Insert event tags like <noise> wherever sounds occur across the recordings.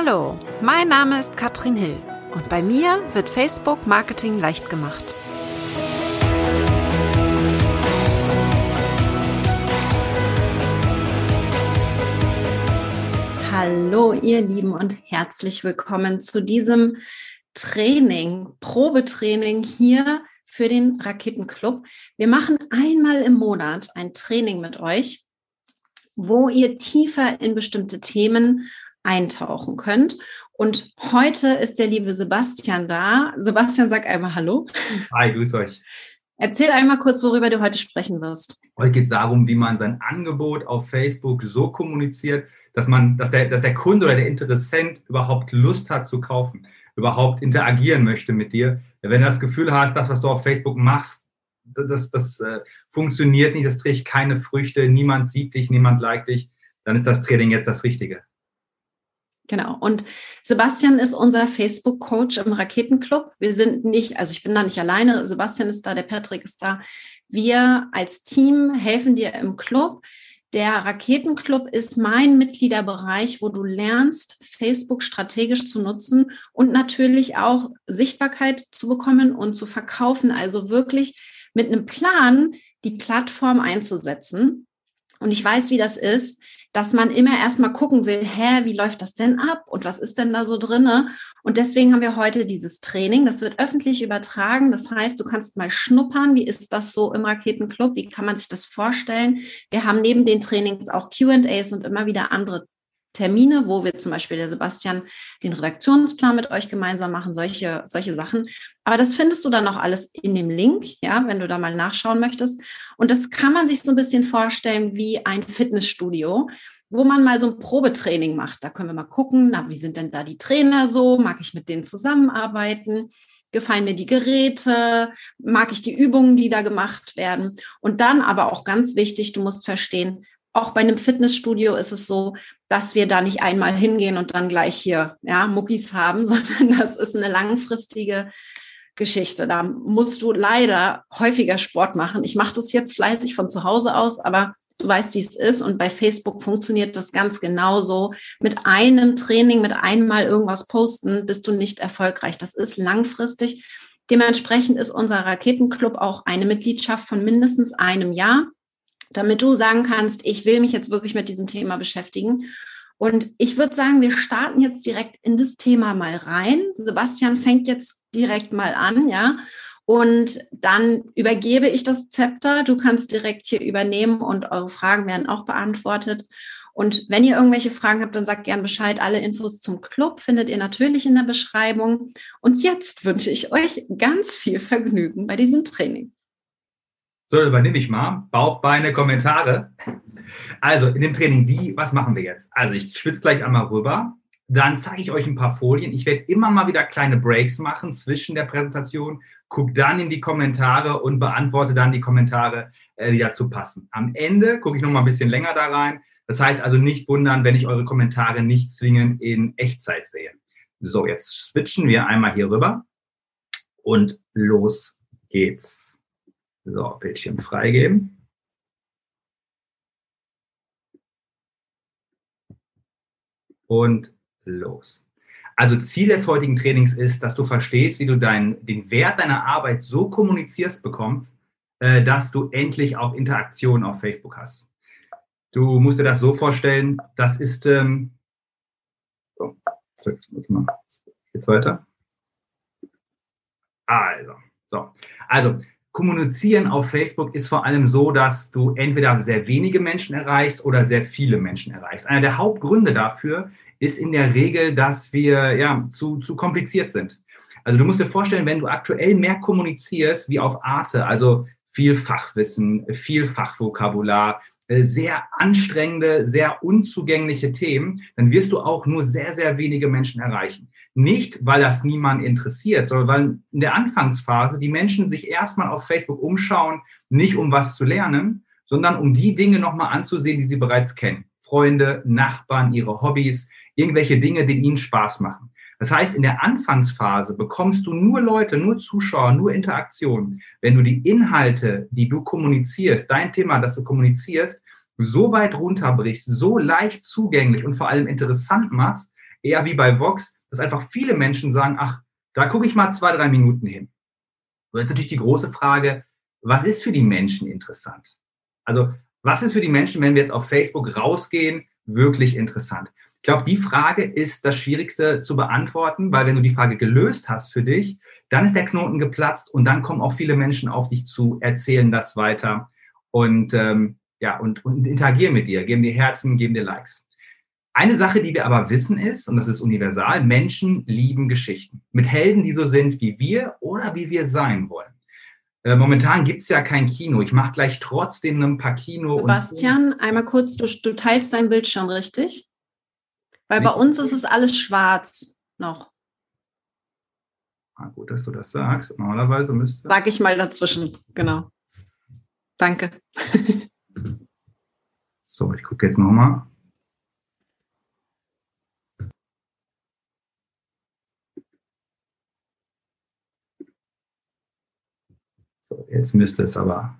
Hallo, mein Name ist Katrin Hill und bei mir wird Facebook Marketing leicht gemacht. Hallo, ihr Lieben und herzlich willkommen zu diesem Training, Probetraining hier für den Raketenclub. Wir machen einmal im Monat ein Training mit euch, wo ihr tiefer in bestimmte Themen eintauchen könnt. Und heute ist der liebe Sebastian da. Sebastian, sag einmal Hallo. Hi, grüß euch. Erzähl einmal kurz, worüber du heute sprechen wirst. Heute geht es darum, wie man sein Angebot auf Facebook so kommuniziert, dass man, dass der, dass der Kunde oder der Interessent überhaupt Lust hat zu kaufen, überhaupt interagieren möchte mit dir. Wenn du das Gefühl hast, das, was du auf Facebook machst, das, das äh, funktioniert nicht, das trägt keine Früchte, niemand sieht dich, niemand liked dich, dann ist das Training jetzt das Richtige. Genau. Und Sebastian ist unser Facebook-Coach im Raketenclub. Wir sind nicht, also ich bin da nicht alleine. Sebastian ist da, der Patrick ist da. Wir als Team helfen dir im Club. Der Raketenclub ist mein Mitgliederbereich, wo du lernst, Facebook strategisch zu nutzen und natürlich auch Sichtbarkeit zu bekommen und zu verkaufen. Also wirklich mit einem Plan die Plattform einzusetzen. Und ich weiß, wie das ist, dass man immer erstmal gucken will, hä, wie läuft das denn ab und was ist denn da so drinne? Und deswegen haben wir heute dieses Training. Das wird öffentlich übertragen. Das heißt, du kannst mal schnuppern. Wie ist das so im Raketenclub? Wie kann man sich das vorstellen? Wir haben neben den Trainings auch Q&As und immer wieder andere Termine, wo wir zum Beispiel der Sebastian den Redaktionsplan mit euch gemeinsam machen, solche, solche Sachen. Aber das findest du dann noch alles in dem Link, ja, wenn du da mal nachschauen möchtest. Und das kann man sich so ein bisschen vorstellen wie ein Fitnessstudio, wo man mal so ein Probetraining macht. Da können wir mal gucken, na, wie sind denn da die Trainer so? Mag ich mit denen zusammenarbeiten? gefallen mir die Geräte, mag ich die Übungen, die da gemacht werden. Und dann aber auch ganz wichtig, du musst verstehen, auch bei einem Fitnessstudio ist es so, dass wir da nicht einmal hingehen und dann gleich hier ja, Muckis haben, <laughs> sondern das ist eine langfristige Geschichte. Da musst du leider häufiger Sport machen. Ich mache das jetzt fleißig von zu Hause aus, aber du weißt, wie es ist. Und bei Facebook funktioniert das ganz genauso. Mit einem Training, mit einmal irgendwas posten, bist du nicht erfolgreich. Das ist langfristig. Dementsprechend ist unser Raketenclub auch eine Mitgliedschaft von mindestens einem Jahr damit du sagen kannst, ich will mich jetzt wirklich mit diesem Thema beschäftigen. Und ich würde sagen, wir starten jetzt direkt in das Thema mal rein. Sebastian fängt jetzt direkt mal an, ja. Und dann übergebe ich das Zepter. Du kannst direkt hier übernehmen und eure Fragen werden auch beantwortet. Und wenn ihr irgendwelche Fragen habt, dann sagt gern Bescheid. Alle Infos zum Club findet ihr natürlich in der Beschreibung. Und jetzt wünsche ich euch ganz viel Vergnügen bei diesem Training. So, übernehme ich mal. Bauch, Beine, Kommentare. Also in dem Training, wie, was machen wir jetzt? Also ich schwitze gleich einmal rüber. Dann zeige ich euch ein paar Folien. Ich werde immer mal wieder kleine Breaks machen zwischen der Präsentation. Guck dann in die Kommentare und beantworte dann die Kommentare, äh, die dazu passen. Am Ende gucke ich noch mal ein bisschen länger da rein. Das heißt also nicht wundern, wenn ich eure Kommentare nicht zwingend in Echtzeit sehe. So, jetzt switchen wir einmal hier rüber und los geht's. So, Bildschirm freigeben. Und los. Also Ziel des heutigen Trainings ist, dass du verstehst, wie du dein, den Wert deiner Arbeit so kommunizierst bekommst, äh, dass du endlich auch Interaktion auf Facebook hast. Du musst dir das so vorstellen, das ist, ähm, so, jetzt weiter. Also, so, also Kommunizieren auf Facebook ist vor allem so, dass du entweder sehr wenige Menschen erreichst oder sehr viele Menschen erreichst. Einer der Hauptgründe dafür ist in der Regel, dass wir ja zu, zu kompliziert sind. Also du musst dir vorstellen, wenn du aktuell mehr kommunizierst wie auf Arte, also viel Fachwissen, viel Fachvokabular, sehr anstrengende, sehr unzugängliche Themen, dann wirst du auch nur sehr, sehr wenige Menschen erreichen. Nicht, weil das niemand interessiert, sondern weil in der Anfangsphase die Menschen sich erstmal auf Facebook umschauen, nicht um was zu lernen, sondern um die Dinge nochmal anzusehen, die sie bereits kennen. Freunde, Nachbarn, ihre Hobbys, irgendwelche Dinge, die ihnen Spaß machen. Das heißt, in der Anfangsphase bekommst du nur Leute, nur Zuschauer, nur Interaktionen, wenn du die Inhalte, die du kommunizierst, dein Thema, das du kommunizierst, so weit runterbrichst, so leicht zugänglich und vor allem interessant machst, eher wie bei Vox, dass einfach viele Menschen sagen, ach, da gucke ich mal zwei, drei Minuten hin. Und jetzt natürlich die große Frage, was ist für die Menschen interessant? Also, was ist für die Menschen, wenn wir jetzt auf Facebook rausgehen, wirklich interessant? Ich glaube, die Frage ist das Schwierigste zu beantworten, weil wenn du die Frage gelöst hast für dich, dann ist der Knoten geplatzt und dann kommen auch viele Menschen auf dich zu, erzählen das weiter und ähm, ja und, und interagieren mit dir, geben dir Herzen, geben dir Likes. Eine Sache, die wir aber wissen ist, und das ist universal, Menschen lieben Geschichten. Mit Helden, die so sind wie wir oder wie wir sein wollen. Äh, momentan gibt es ja kein Kino. Ich mache gleich trotzdem ein paar Kino. Sebastian, einmal kurz, du, du teilst deinen Bildschirm, richtig? Weil bei uns ist es alles schwarz noch. Ah, gut, dass du das sagst. Normalerweise müsste. Sag ich mal dazwischen, genau. Danke. <laughs> so, ich gucke jetzt nochmal. So, jetzt müsste es aber.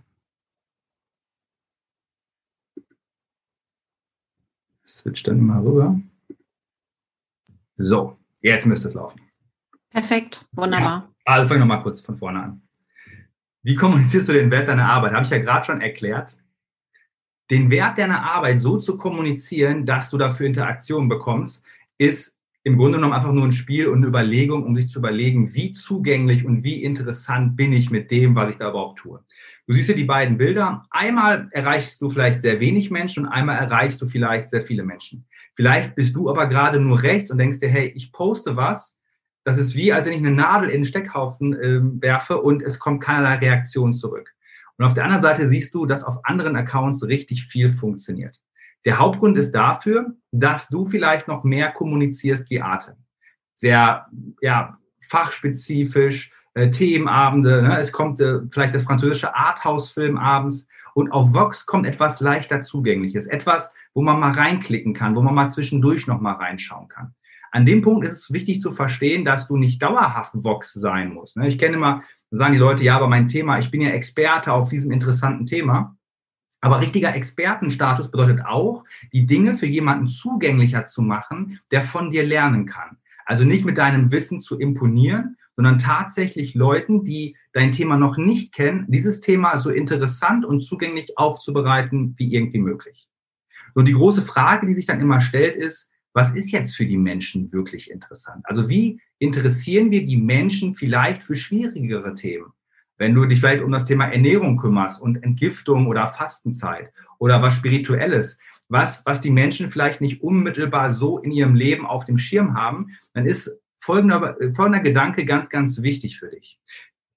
Switch dann mal rüber. So, jetzt müsste es laufen. Perfekt, wunderbar. Ja, also fangen wir mal kurz von vorne an. Wie kommunizierst du den Wert deiner Arbeit? Habe ich ja gerade schon erklärt. Den Wert deiner Arbeit so zu kommunizieren, dass du dafür Interaktion bekommst, ist im Grunde genommen einfach nur ein Spiel und eine Überlegung, um sich zu überlegen, wie zugänglich und wie interessant bin ich mit dem, was ich da überhaupt tue. Du siehst hier die beiden Bilder. Einmal erreichst du vielleicht sehr wenig Menschen und einmal erreichst du vielleicht sehr viele Menschen. Vielleicht bist du aber gerade nur rechts und denkst dir, hey, ich poste was. Das ist wie, als wenn ich eine Nadel in den Steckhaufen äh, werfe und es kommt keinerlei Reaktion zurück. Und auf der anderen Seite siehst du, dass auf anderen Accounts richtig viel funktioniert. Der Hauptgrund ist dafür, dass du vielleicht noch mehr kommunizierst wie Arte. Sehr ja, fachspezifisch, äh, Themenabende, ne? es kommt äh, vielleicht das französische Arthouse-Film abends und auf Vox kommt etwas leichter Zugängliches, etwas, wo man mal reinklicken kann, wo man mal zwischendurch noch mal reinschauen kann. An dem Punkt ist es wichtig zu verstehen, dass du nicht dauerhaft Vox sein musst. Ne? Ich kenne immer, sagen die Leute, ja, aber mein Thema, ich bin ja Experte auf diesem interessanten Thema. Aber richtiger Expertenstatus bedeutet auch, die Dinge für jemanden zugänglicher zu machen, der von dir lernen kann. Also nicht mit deinem Wissen zu imponieren, sondern tatsächlich Leuten, die dein Thema noch nicht kennen, dieses Thema so interessant und zugänglich aufzubereiten wie irgendwie möglich. Und die große Frage, die sich dann immer stellt, ist, was ist jetzt für die Menschen wirklich interessant? Also wie interessieren wir die Menschen vielleicht für schwierigere Themen? Wenn du dich vielleicht um das Thema Ernährung kümmerst und Entgiftung oder Fastenzeit oder was Spirituelles, was, was die Menschen vielleicht nicht unmittelbar so in ihrem Leben auf dem Schirm haben, dann ist folgender, folgender Gedanke ganz, ganz wichtig für dich.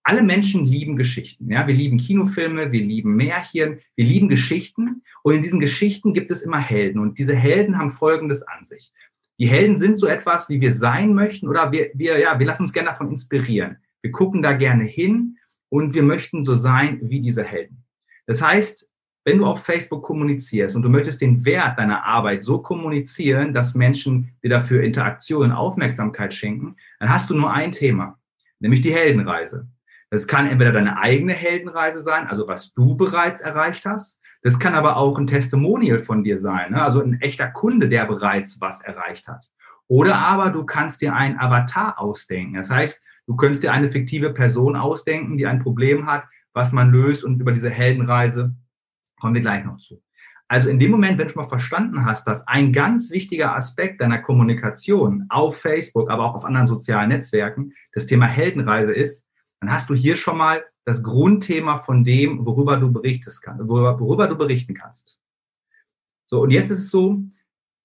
Alle Menschen lieben Geschichten. Ja? Wir lieben Kinofilme, wir lieben Märchen, wir lieben Geschichten. Und in diesen Geschichten gibt es immer Helden. Und diese Helden haben Folgendes an sich. Die Helden sind so etwas, wie wir sein möchten, oder wir, wir, ja, wir lassen uns gerne davon inspirieren. Wir gucken da gerne hin und wir möchten so sein wie diese Helden. Das heißt, wenn du auf Facebook kommunizierst und du möchtest den Wert deiner Arbeit so kommunizieren, dass Menschen dir dafür Interaktion und Aufmerksamkeit schenken, dann hast du nur ein Thema, nämlich die Heldenreise. Das kann entweder deine eigene Heldenreise sein, also was du bereits erreicht hast. Das kann aber auch ein Testimonial von dir sein, ne? also ein echter Kunde, der bereits was erreicht hat. Oder aber du kannst dir einen Avatar ausdenken. Das heißt, Du könntest dir eine fiktive Person ausdenken, die ein Problem hat, was man löst und über diese Heldenreise kommen wir gleich noch zu. Also in dem Moment, wenn du mal verstanden hast, dass ein ganz wichtiger Aspekt deiner Kommunikation auf Facebook, aber auch auf anderen sozialen Netzwerken das Thema Heldenreise ist, dann hast du hier schon mal das Grundthema von dem, worüber du berichtest kann, worüber, worüber du berichten kannst. So, und jetzt ist es so,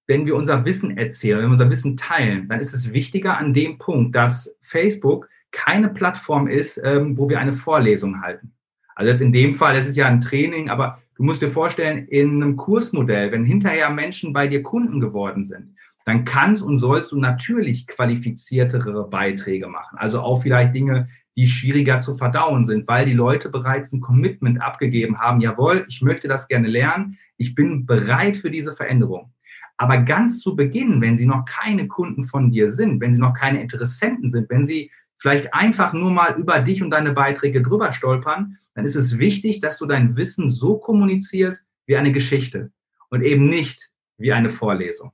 wenn wir unser Wissen erzählen, wenn wir unser Wissen teilen, dann ist es wichtiger an dem Punkt, dass Facebook keine Plattform ist, ähm, wo wir eine Vorlesung halten. Also jetzt in dem Fall, das ist ja ein Training, aber du musst dir vorstellen, in einem Kursmodell, wenn hinterher Menschen bei dir Kunden geworden sind, dann kannst und sollst du natürlich qualifiziertere Beiträge machen. Also auch vielleicht Dinge, die schwieriger zu verdauen sind, weil die Leute bereits ein Commitment abgegeben haben, jawohl, ich möchte das gerne lernen, ich bin bereit für diese Veränderung. Aber ganz zu Beginn, wenn sie noch keine Kunden von dir sind, wenn sie noch keine Interessenten sind, wenn sie vielleicht einfach nur mal über dich und deine Beiträge drüber stolpern, dann ist es wichtig, dass du dein Wissen so kommunizierst wie eine Geschichte und eben nicht wie eine Vorlesung.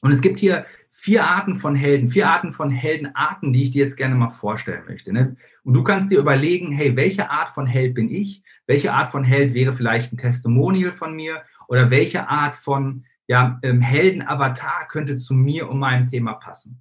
Und es gibt hier vier Arten von Helden, vier Arten von Heldenarten, die ich dir jetzt gerne mal vorstellen möchte. Ne? Und du kannst dir überlegen, hey, welche Art von Held bin ich? Welche Art von Held wäre vielleicht ein Testimonial von mir? Oder welche Art von ja, ähm, Heldenavatar könnte zu mir und meinem Thema passen?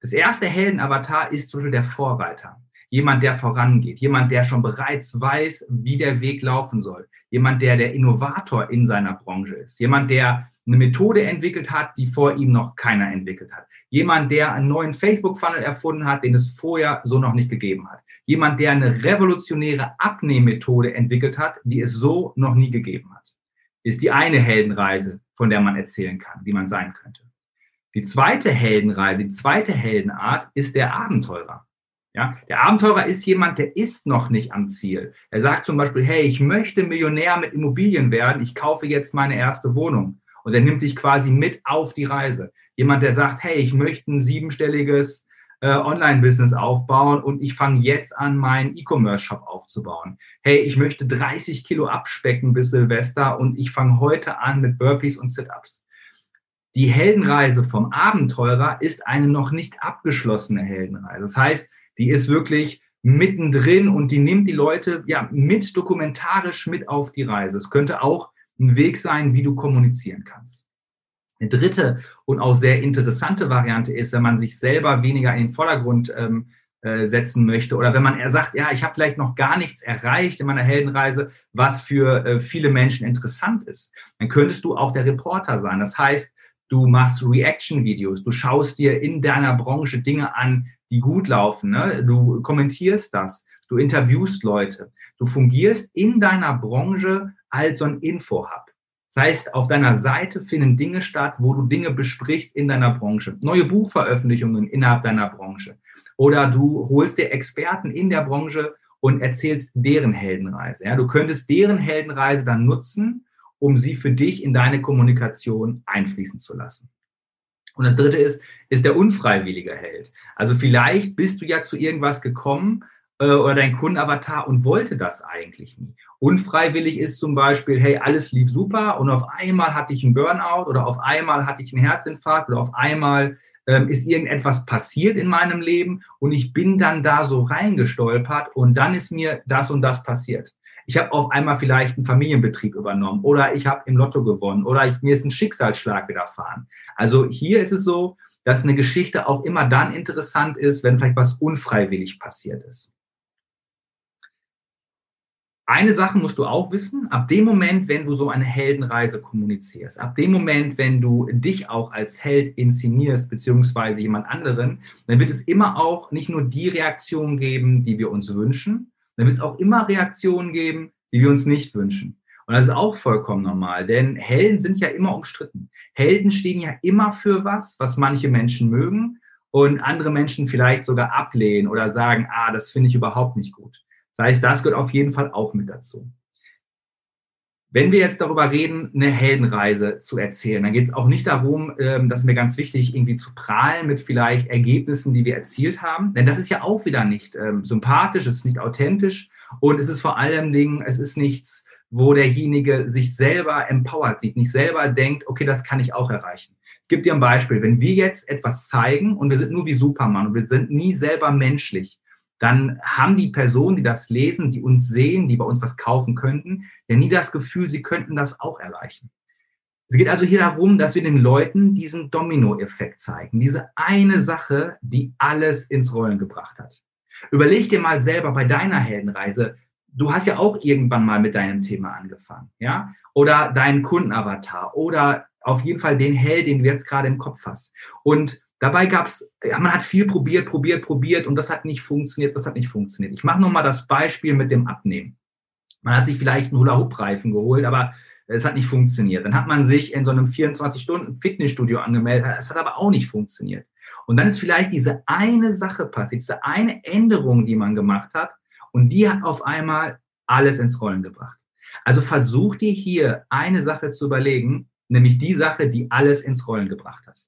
Das erste Heldenavatar ist zum Beispiel der Vorreiter. Jemand, der vorangeht, jemand, der schon bereits weiß, wie der Weg laufen soll, jemand, der der Innovator in seiner Branche ist, jemand, der eine Methode entwickelt hat, die vor ihm noch keiner entwickelt hat, jemand, der einen neuen Facebook-Funnel erfunden hat, den es vorher so noch nicht gegeben hat, jemand, der eine revolutionäre Abnehmmethode entwickelt hat, die es so noch nie gegeben hat, ist die eine Heldenreise, von der man erzählen kann, wie man sein könnte. Die zweite Heldenreise, die zweite Heldenart ist der Abenteurer. Ja, der Abenteurer ist jemand, der ist noch nicht am Ziel. Er sagt zum Beispiel, hey, ich möchte Millionär mit Immobilien werden, ich kaufe jetzt meine erste Wohnung. Und er nimmt dich quasi mit auf die Reise. Jemand, der sagt, hey, ich möchte ein siebenstelliges äh, Online-Business aufbauen und ich fange jetzt an, meinen E-Commerce-Shop aufzubauen. Hey, ich möchte 30 Kilo abspecken bis Silvester und ich fange heute an mit Burpees und Sit-Ups. Die Heldenreise vom Abenteurer ist eine noch nicht abgeschlossene Heldenreise. Das heißt, die ist wirklich mittendrin und die nimmt die Leute ja mit dokumentarisch mit auf die Reise. Es könnte auch ein Weg sein, wie du kommunizieren kannst. Eine dritte und auch sehr interessante Variante ist, wenn man sich selber weniger in den Vordergrund ähm, äh, setzen möchte oder wenn man eher sagt, ja, ich habe vielleicht noch gar nichts erreicht in meiner Heldenreise, was für äh, viele Menschen interessant ist, dann könntest du auch der Reporter sein. Das heißt, du machst Reaction-Videos, du schaust dir in deiner Branche Dinge an, die gut laufen. Ne? Du kommentierst das, du interviewst Leute, du fungierst in deiner Branche als so ein Info-Hub. Das heißt, auf deiner Seite finden Dinge statt, wo du Dinge besprichst in deiner Branche. Neue Buchveröffentlichungen innerhalb deiner Branche. Oder du holst dir Experten in der Branche und erzählst deren Heldenreise. Ja, du könntest deren Heldenreise dann nutzen, um sie für dich in deine Kommunikation einfließen zu lassen. Und das dritte ist, ist der unfreiwillige Held. Also vielleicht bist du ja zu irgendwas gekommen äh, oder dein Kundenavatar und wollte das eigentlich nie. Unfreiwillig ist zum Beispiel, hey, alles lief super und auf einmal hatte ich einen Burnout oder auf einmal hatte ich einen Herzinfarkt oder auf einmal ähm, ist irgendetwas passiert in meinem Leben und ich bin dann da so reingestolpert und dann ist mir das und das passiert ich habe auf einmal vielleicht einen Familienbetrieb übernommen oder ich habe im Lotto gewonnen oder ich, mir ist ein Schicksalsschlag widerfahren. Also hier ist es so, dass eine Geschichte auch immer dann interessant ist, wenn vielleicht was unfreiwillig passiert ist. Eine Sache musst du auch wissen, ab dem Moment, wenn du so eine Heldenreise kommunizierst, ab dem Moment, wenn du dich auch als Held inszenierst, beziehungsweise jemand anderen, dann wird es immer auch nicht nur die Reaktion geben, die wir uns wünschen, dann wird es auch immer Reaktionen geben, die wir uns nicht wünschen. Und das ist auch vollkommen normal, denn Helden sind ja immer umstritten. Helden stehen ja immer für was, was manche Menschen mögen und andere Menschen vielleicht sogar ablehnen oder sagen, ah, das finde ich überhaupt nicht gut. Das heißt, das gehört auf jeden Fall auch mit dazu. Wenn wir jetzt darüber reden, eine Heldenreise zu erzählen, dann geht es auch nicht darum, ähm, das ist mir ganz wichtig, irgendwie zu prahlen mit vielleicht Ergebnissen, die wir erzielt haben. Denn das ist ja auch wieder nicht ähm, sympathisch, es ist nicht authentisch und es ist vor allem Dingen, es ist nichts, wo derjenige sich selber empowert sieht, nicht selber denkt, okay, das kann ich auch erreichen. Ich gebe dir ein Beispiel. Wenn wir jetzt etwas zeigen und wir sind nur wie Superman und wir sind nie selber menschlich, dann haben die Personen, die das lesen, die uns sehen, die bei uns was kaufen könnten, ja nie das Gefühl, sie könnten das auch erreichen. Es geht also hier darum, dass wir den Leuten diesen Dominoeffekt zeigen, diese eine Sache, die alles ins Rollen gebracht hat. Überleg dir mal selber bei deiner Heldenreise, du hast ja auch irgendwann mal mit deinem Thema angefangen, ja? Oder deinen Kundenavatar oder auf jeden Fall den Held, den du jetzt gerade im Kopf hast. Und Dabei gab es, ja, man hat viel probiert, probiert, probiert und das hat nicht funktioniert, das hat nicht funktioniert. Ich mache nochmal das Beispiel mit dem Abnehmen. Man hat sich vielleicht einen Hula-Hoop-Reifen geholt, aber es hat nicht funktioniert. Dann hat man sich in so einem 24-Stunden-Fitnessstudio angemeldet, es hat aber auch nicht funktioniert. Und dann ist vielleicht diese eine Sache passiert, diese eine Änderung, die man gemacht hat und die hat auf einmal alles ins Rollen gebracht. Also versuch dir hier eine Sache zu überlegen, nämlich die Sache, die alles ins Rollen gebracht hat.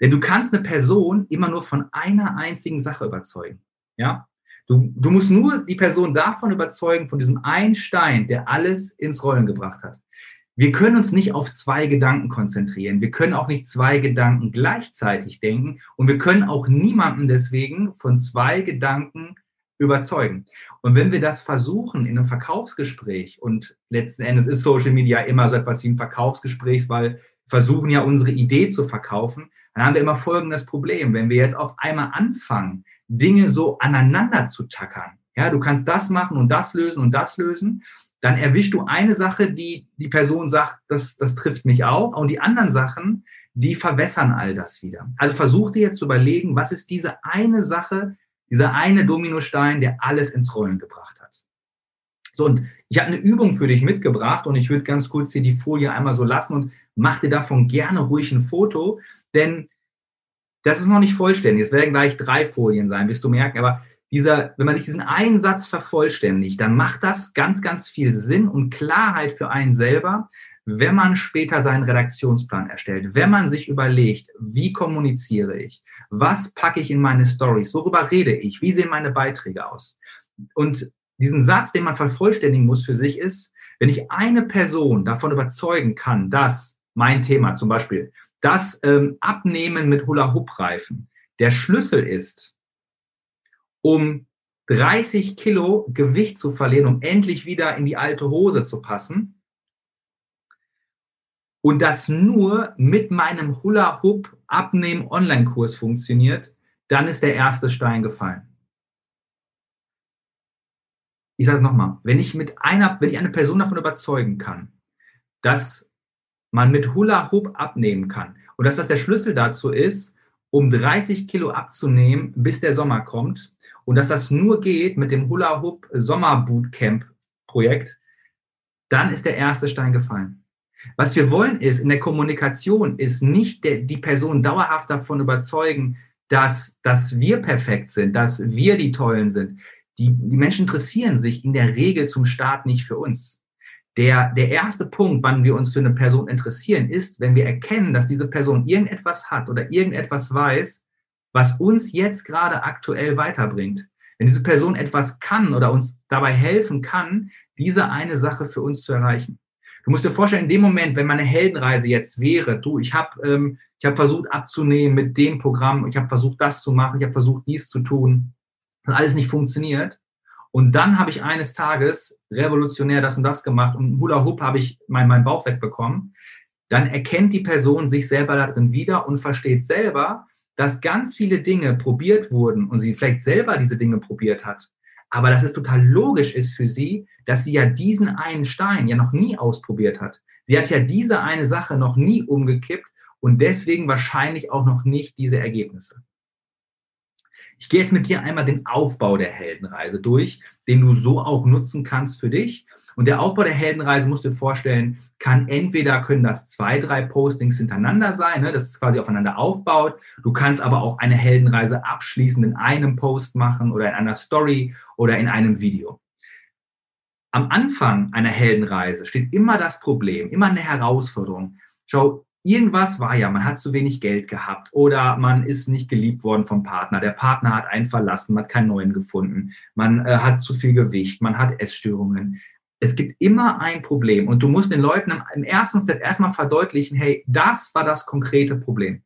Denn du kannst eine Person immer nur von einer einzigen Sache überzeugen. Ja? Du, du musst nur die Person davon überzeugen, von diesem einen Stein, der alles ins Rollen gebracht hat. wir können uns nicht auf zwei Gedanken konzentrieren. Wir können auch nicht zwei Gedanken gleichzeitig denken und wir können auch niemanden deswegen von zwei Gedanken überzeugen. Und wenn wir das versuchen in einem Verkaufsgespräch und letzten Endes ist Social Media immer so etwas wie ein Verkaufsgespräch, weil wir versuchen ja unsere Idee zu verkaufen, dann haben wir immer folgendes Problem. Wenn wir jetzt auf einmal anfangen, Dinge so aneinander zu tackern, ja, du kannst das machen und das lösen und das lösen, dann erwischst du eine Sache, die die Person sagt, das, das trifft mich auch, und die anderen Sachen, die verwässern all das wieder. Also versuch dir jetzt zu überlegen, was ist diese eine Sache, dieser eine Dominostein, der alles ins Rollen gebracht hat. So, und ich habe eine Übung für dich mitgebracht und ich würde ganz kurz hier die Folie einmal so lassen und mach dir davon gerne ruhig ein Foto, denn das ist noch nicht vollständig. Es werden gleich drei Folien sein, wirst du merken, aber dieser, wenn man sich diesen einen Satz vervollständigt, dann macht das ganz, ganz viel Sinn und Klarheit für einen selber, wenn man später seinen Redaktionsplan erstellt, wenn man sich überlegt, wie kommuniziere ich, was packe ich in meine Stories, worüber rede ich, wie sehen meine Beiträge aus. Und diesen Satz, den man vervollständigen muss für sich ist, wenn ich eine Person davon überzeugen kann, dass mein Thema zum Beispiel das ähm, Abnehmen mit Hula-Hoop-Reifen der Schlüssel ist, um 30 Kilo Gewicht zu verlieren, um endlich wieder in die alte Hose zu passen. Und das nur mit meinem Hula Hoop Abnehmen Online-Kurs funktioniert, dann ist der erste Stein gefallen. Ich sage es nochmal, wenn ich mit einer, wenn ich eine Person davon überzeugen kann, dass man mit Hula Hoop abnehmen kann und dass das der Schlüssel dazu ist, um 30 Kilo abzunehmen, bis der Sommer kommt, und dass das nur geht mit dem Hula Hoop Sommer Bootcamp Projekt, dann ist der erste Stein gefallen. Was wir wollen ist, in der Kommunikation ist nicht der, die Person dauerhaft davon überzeugen, dass, dass wir perfekt sind, dass wir die Tollen sind. Die, die Menschen interessieren sich in der Regel zum Start nicht für uns. Der, der erste Punkt, wann wir uns für eine Person interessieren, ist, wenn wir erkennen, dass diese Person irgendetwas hat oder irgendetwas weiß, was uns jetzt gerade aktuell weiterbringt. Wenn diese Person etwas kann oder uns dabei helfen kann, diese eine Sache für uns zu erreichen. Du musst dir vorstellen, in dem Moment, wenn meine Heldenreise jetzt wäre, du, ich habe ähm, ich hab versucht abzunehmen mit dem Programm, ich habe versucht, das zu machen, ich habe versucht, dies zu tun, hat alles nicht funktioniert. Und dann habe ich eines Tages revolutionär das und das gemacht und Hula Hoop habe ich meinen mein Bauch wegbekommen. Dann erkennt die Person sich selber darin wieder und versteht selber, dass ganz viele Dinge probiert wurden und sie vielleicht selber diese Dinge probiert hat, aber dass es total logisch ist für sie, dass sie ja diesen einen Stein ja noch nie ausprobiert hat. Sie hat ja diese eine Sache noch nie umgekippt und deswegen wahrscheinlich auch noch nicht diese Ergebnisse. Ich gehe jetzt mit dir einmal den Aufbau der Heldenreise durch, den du so auch nutzen kannst für dich und der Aufbau der Heldenreise, musst du dir vorstellen, kann entweder können das zwei, drei Postings hintereinander sein, ne, dass es quasi aufeinander aufbaut. Du kannst aber auch eine Heldenreise abschließend in einem Post machen oder in einer Story oder in einem Video. Am Anfang einer Heldenreise steht immer das Problem, immer eine Herausforderung. Schau, irgendwas war ja, man hat zu wenig Geld gehabt oder man ist nicht geliebt worden vom Partner. Der Partner hat einen verlassen, man hat keinen neuen gefunden, man äh, hat zu viel Gewicht, man hat Essstörungen es gibt immer ein Problem und du musst den Leuten im, ersten Step erstmal verdeutlichen, hey, das war das konkrete Problem.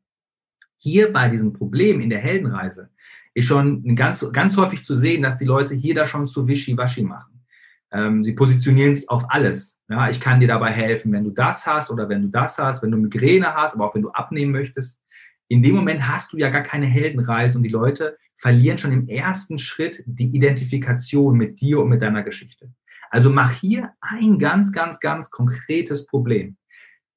Hier bei diesem Problem in der Heldenreise ist schon ganz, ganz häufig zu sehen, dass die Leute hier da schon zu wischiwaschi machen. Ähm, sie positionieren sich auf alles. Ja, ich kann dir dabei helfen, wenn du das hast oder wenn du das hast, wenn du Migräne hast, aber auch wenn du abnehmen möchtest. In dem Moment hast du ja gar keine Heldenreise und die Leute verlieren schon im ersten Schritt die Identifikation mit dir und mit deiner Geschichte. Also mach hier ein ganz, ganz, ganz konkretes Problem.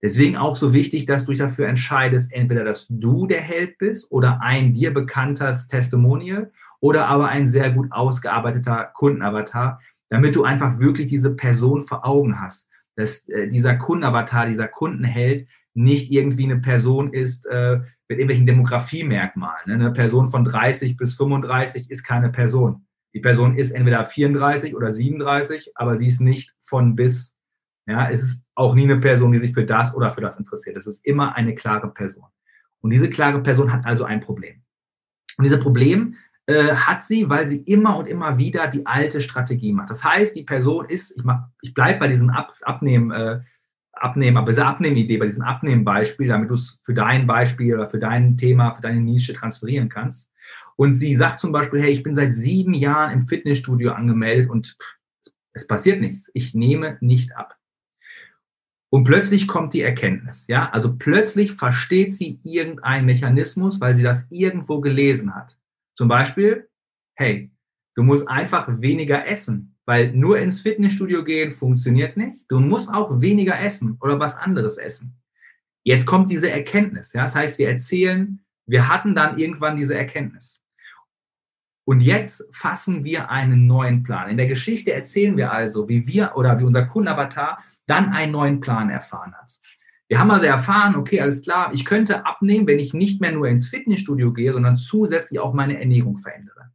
Deswegen auch so wichtig, dass du dich dafür entscheidest, entweder dass du der Held bist oder ein dir bekanntes Testimonial oder aber ein sehr gut ausgearbeiteter Kundenavatar, damit du einfach wirklich diese Person vor Augen hast. Dass äh, dieser Kundenavatar, dieser Kundenheld nicht irgendwie eine Person ist äh, mit irgendwelchen Demografiemerkmalen. Ne? Eine Person von 30 bis 35 ist keine Person. Die Person ist entweder 34 oder 37, aber sie ist nicht von bis. Ja, es ist auch nie eine Person, die sich für das oder für das interessiert. Es ist immer eine klare Person. Und diese klare Person hat also ein Problem. Und dieses Problem äh, hat sie, weil sie immer und immer wieder die alte Strategie macht. Das heißt, die Person ist, ich, ich bleibe bei diesem Ab, Abnehmen, äh, Abnehmen, aber diese Abnehmidee, bei diesem Abnehmbeispiel, damit du es für dein Beispiel oder für dein Thema, für deine Nische transferieren kannst. Und sie sagt zum Beispiel, hey, ich bin seit sieben Jahren im Fitnessstudio angemeldet und es passiert nichts. Ich nehme nicht ab. Und plötzlich kommt die Erkenntnis, ja, also plötzlich versteht sie irgendeinen Mechanismus, weil sie das irgendwo gelesen hat. Zum Beispiel, hey, du musst einfach weniger essen, weil nur ins Fitnessstudio gehen funktioniert nicht. Du musst auch weniger essen oder was anderes essen. Jetzt kommt diese Erkenntnis, ja, das heißt, wir erzählen, wir hatten dann irgendwann diese Erkenntnis. Und jetzt fassen wir einen neuen Plan. In der Geschichte erzählen wir also, wie wir oder wie unser Kundenavatar dann einen neuen Plan erfahren hat. Wir haben also erfahren, okay, alles klar, ich könnte abnehmen, wenn ich nicht mehr nur ins Fitnessstudio gehe, sondern zusätzlich auch meine Ernährung verändere.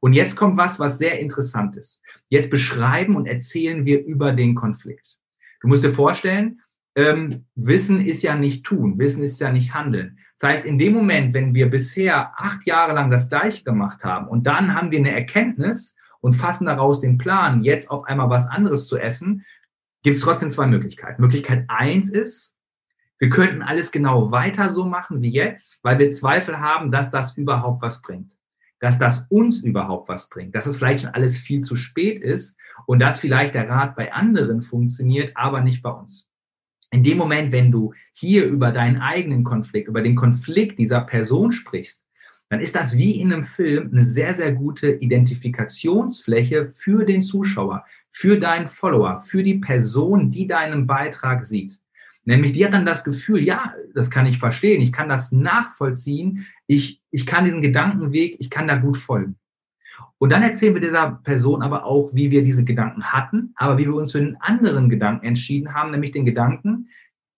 Und jetzt kommt was, was sehr interessant ist. Jetzt beschreiben und erzählen wir über den Konflikt. Du musst dir vorstellen, ähm, Wissen ist ja nicht tun, Wissen ist ja nicht handeln. Das heißt, in dem Moment, wenn wir bisher acht Jahre lang das Gleiche gemacht haben und dann haben wir eine Erkenntnis und fassen daraus den Plan, jetzt auf einmal was anderes zu essen, gibt es trotzdem zwei Möglichkeiten. Möglichkeit eins ist, wir könnten alles genau weiter so machen wie jetzt, weil wir Zweifel haben, dass das überhaupt was bringt. Dass das uns überhaupt was bringt. Dass es vielleicht schon alles viel zu spät ist und dass vielleicht der Rat bei anderen funktioniert, aber nicht bei uns in dem Moment, wenn du hier über deinen eigenen Konflikt, über den Konflikt dieser Person sprichst, dann ist das wie in einem Film eine sehr, sehr gute Identifikationsfläche für den Zuschauer, für deinen Follower, für die Person, die deinen Beitrag sieht. Nämlich, die hat dann das Gefühl, ja, das kann ich verstehen, ich kann das nachvollziehen, ich, ich kann diesen Gedankenweg, ich kann da gut folgen. Und dann erzählen wir dieser Person aber auch, wie wir diese Gedanken hatten, aber wie wir uns für einen anderen Gedanken entschieden haben, nämlich den Gedanken,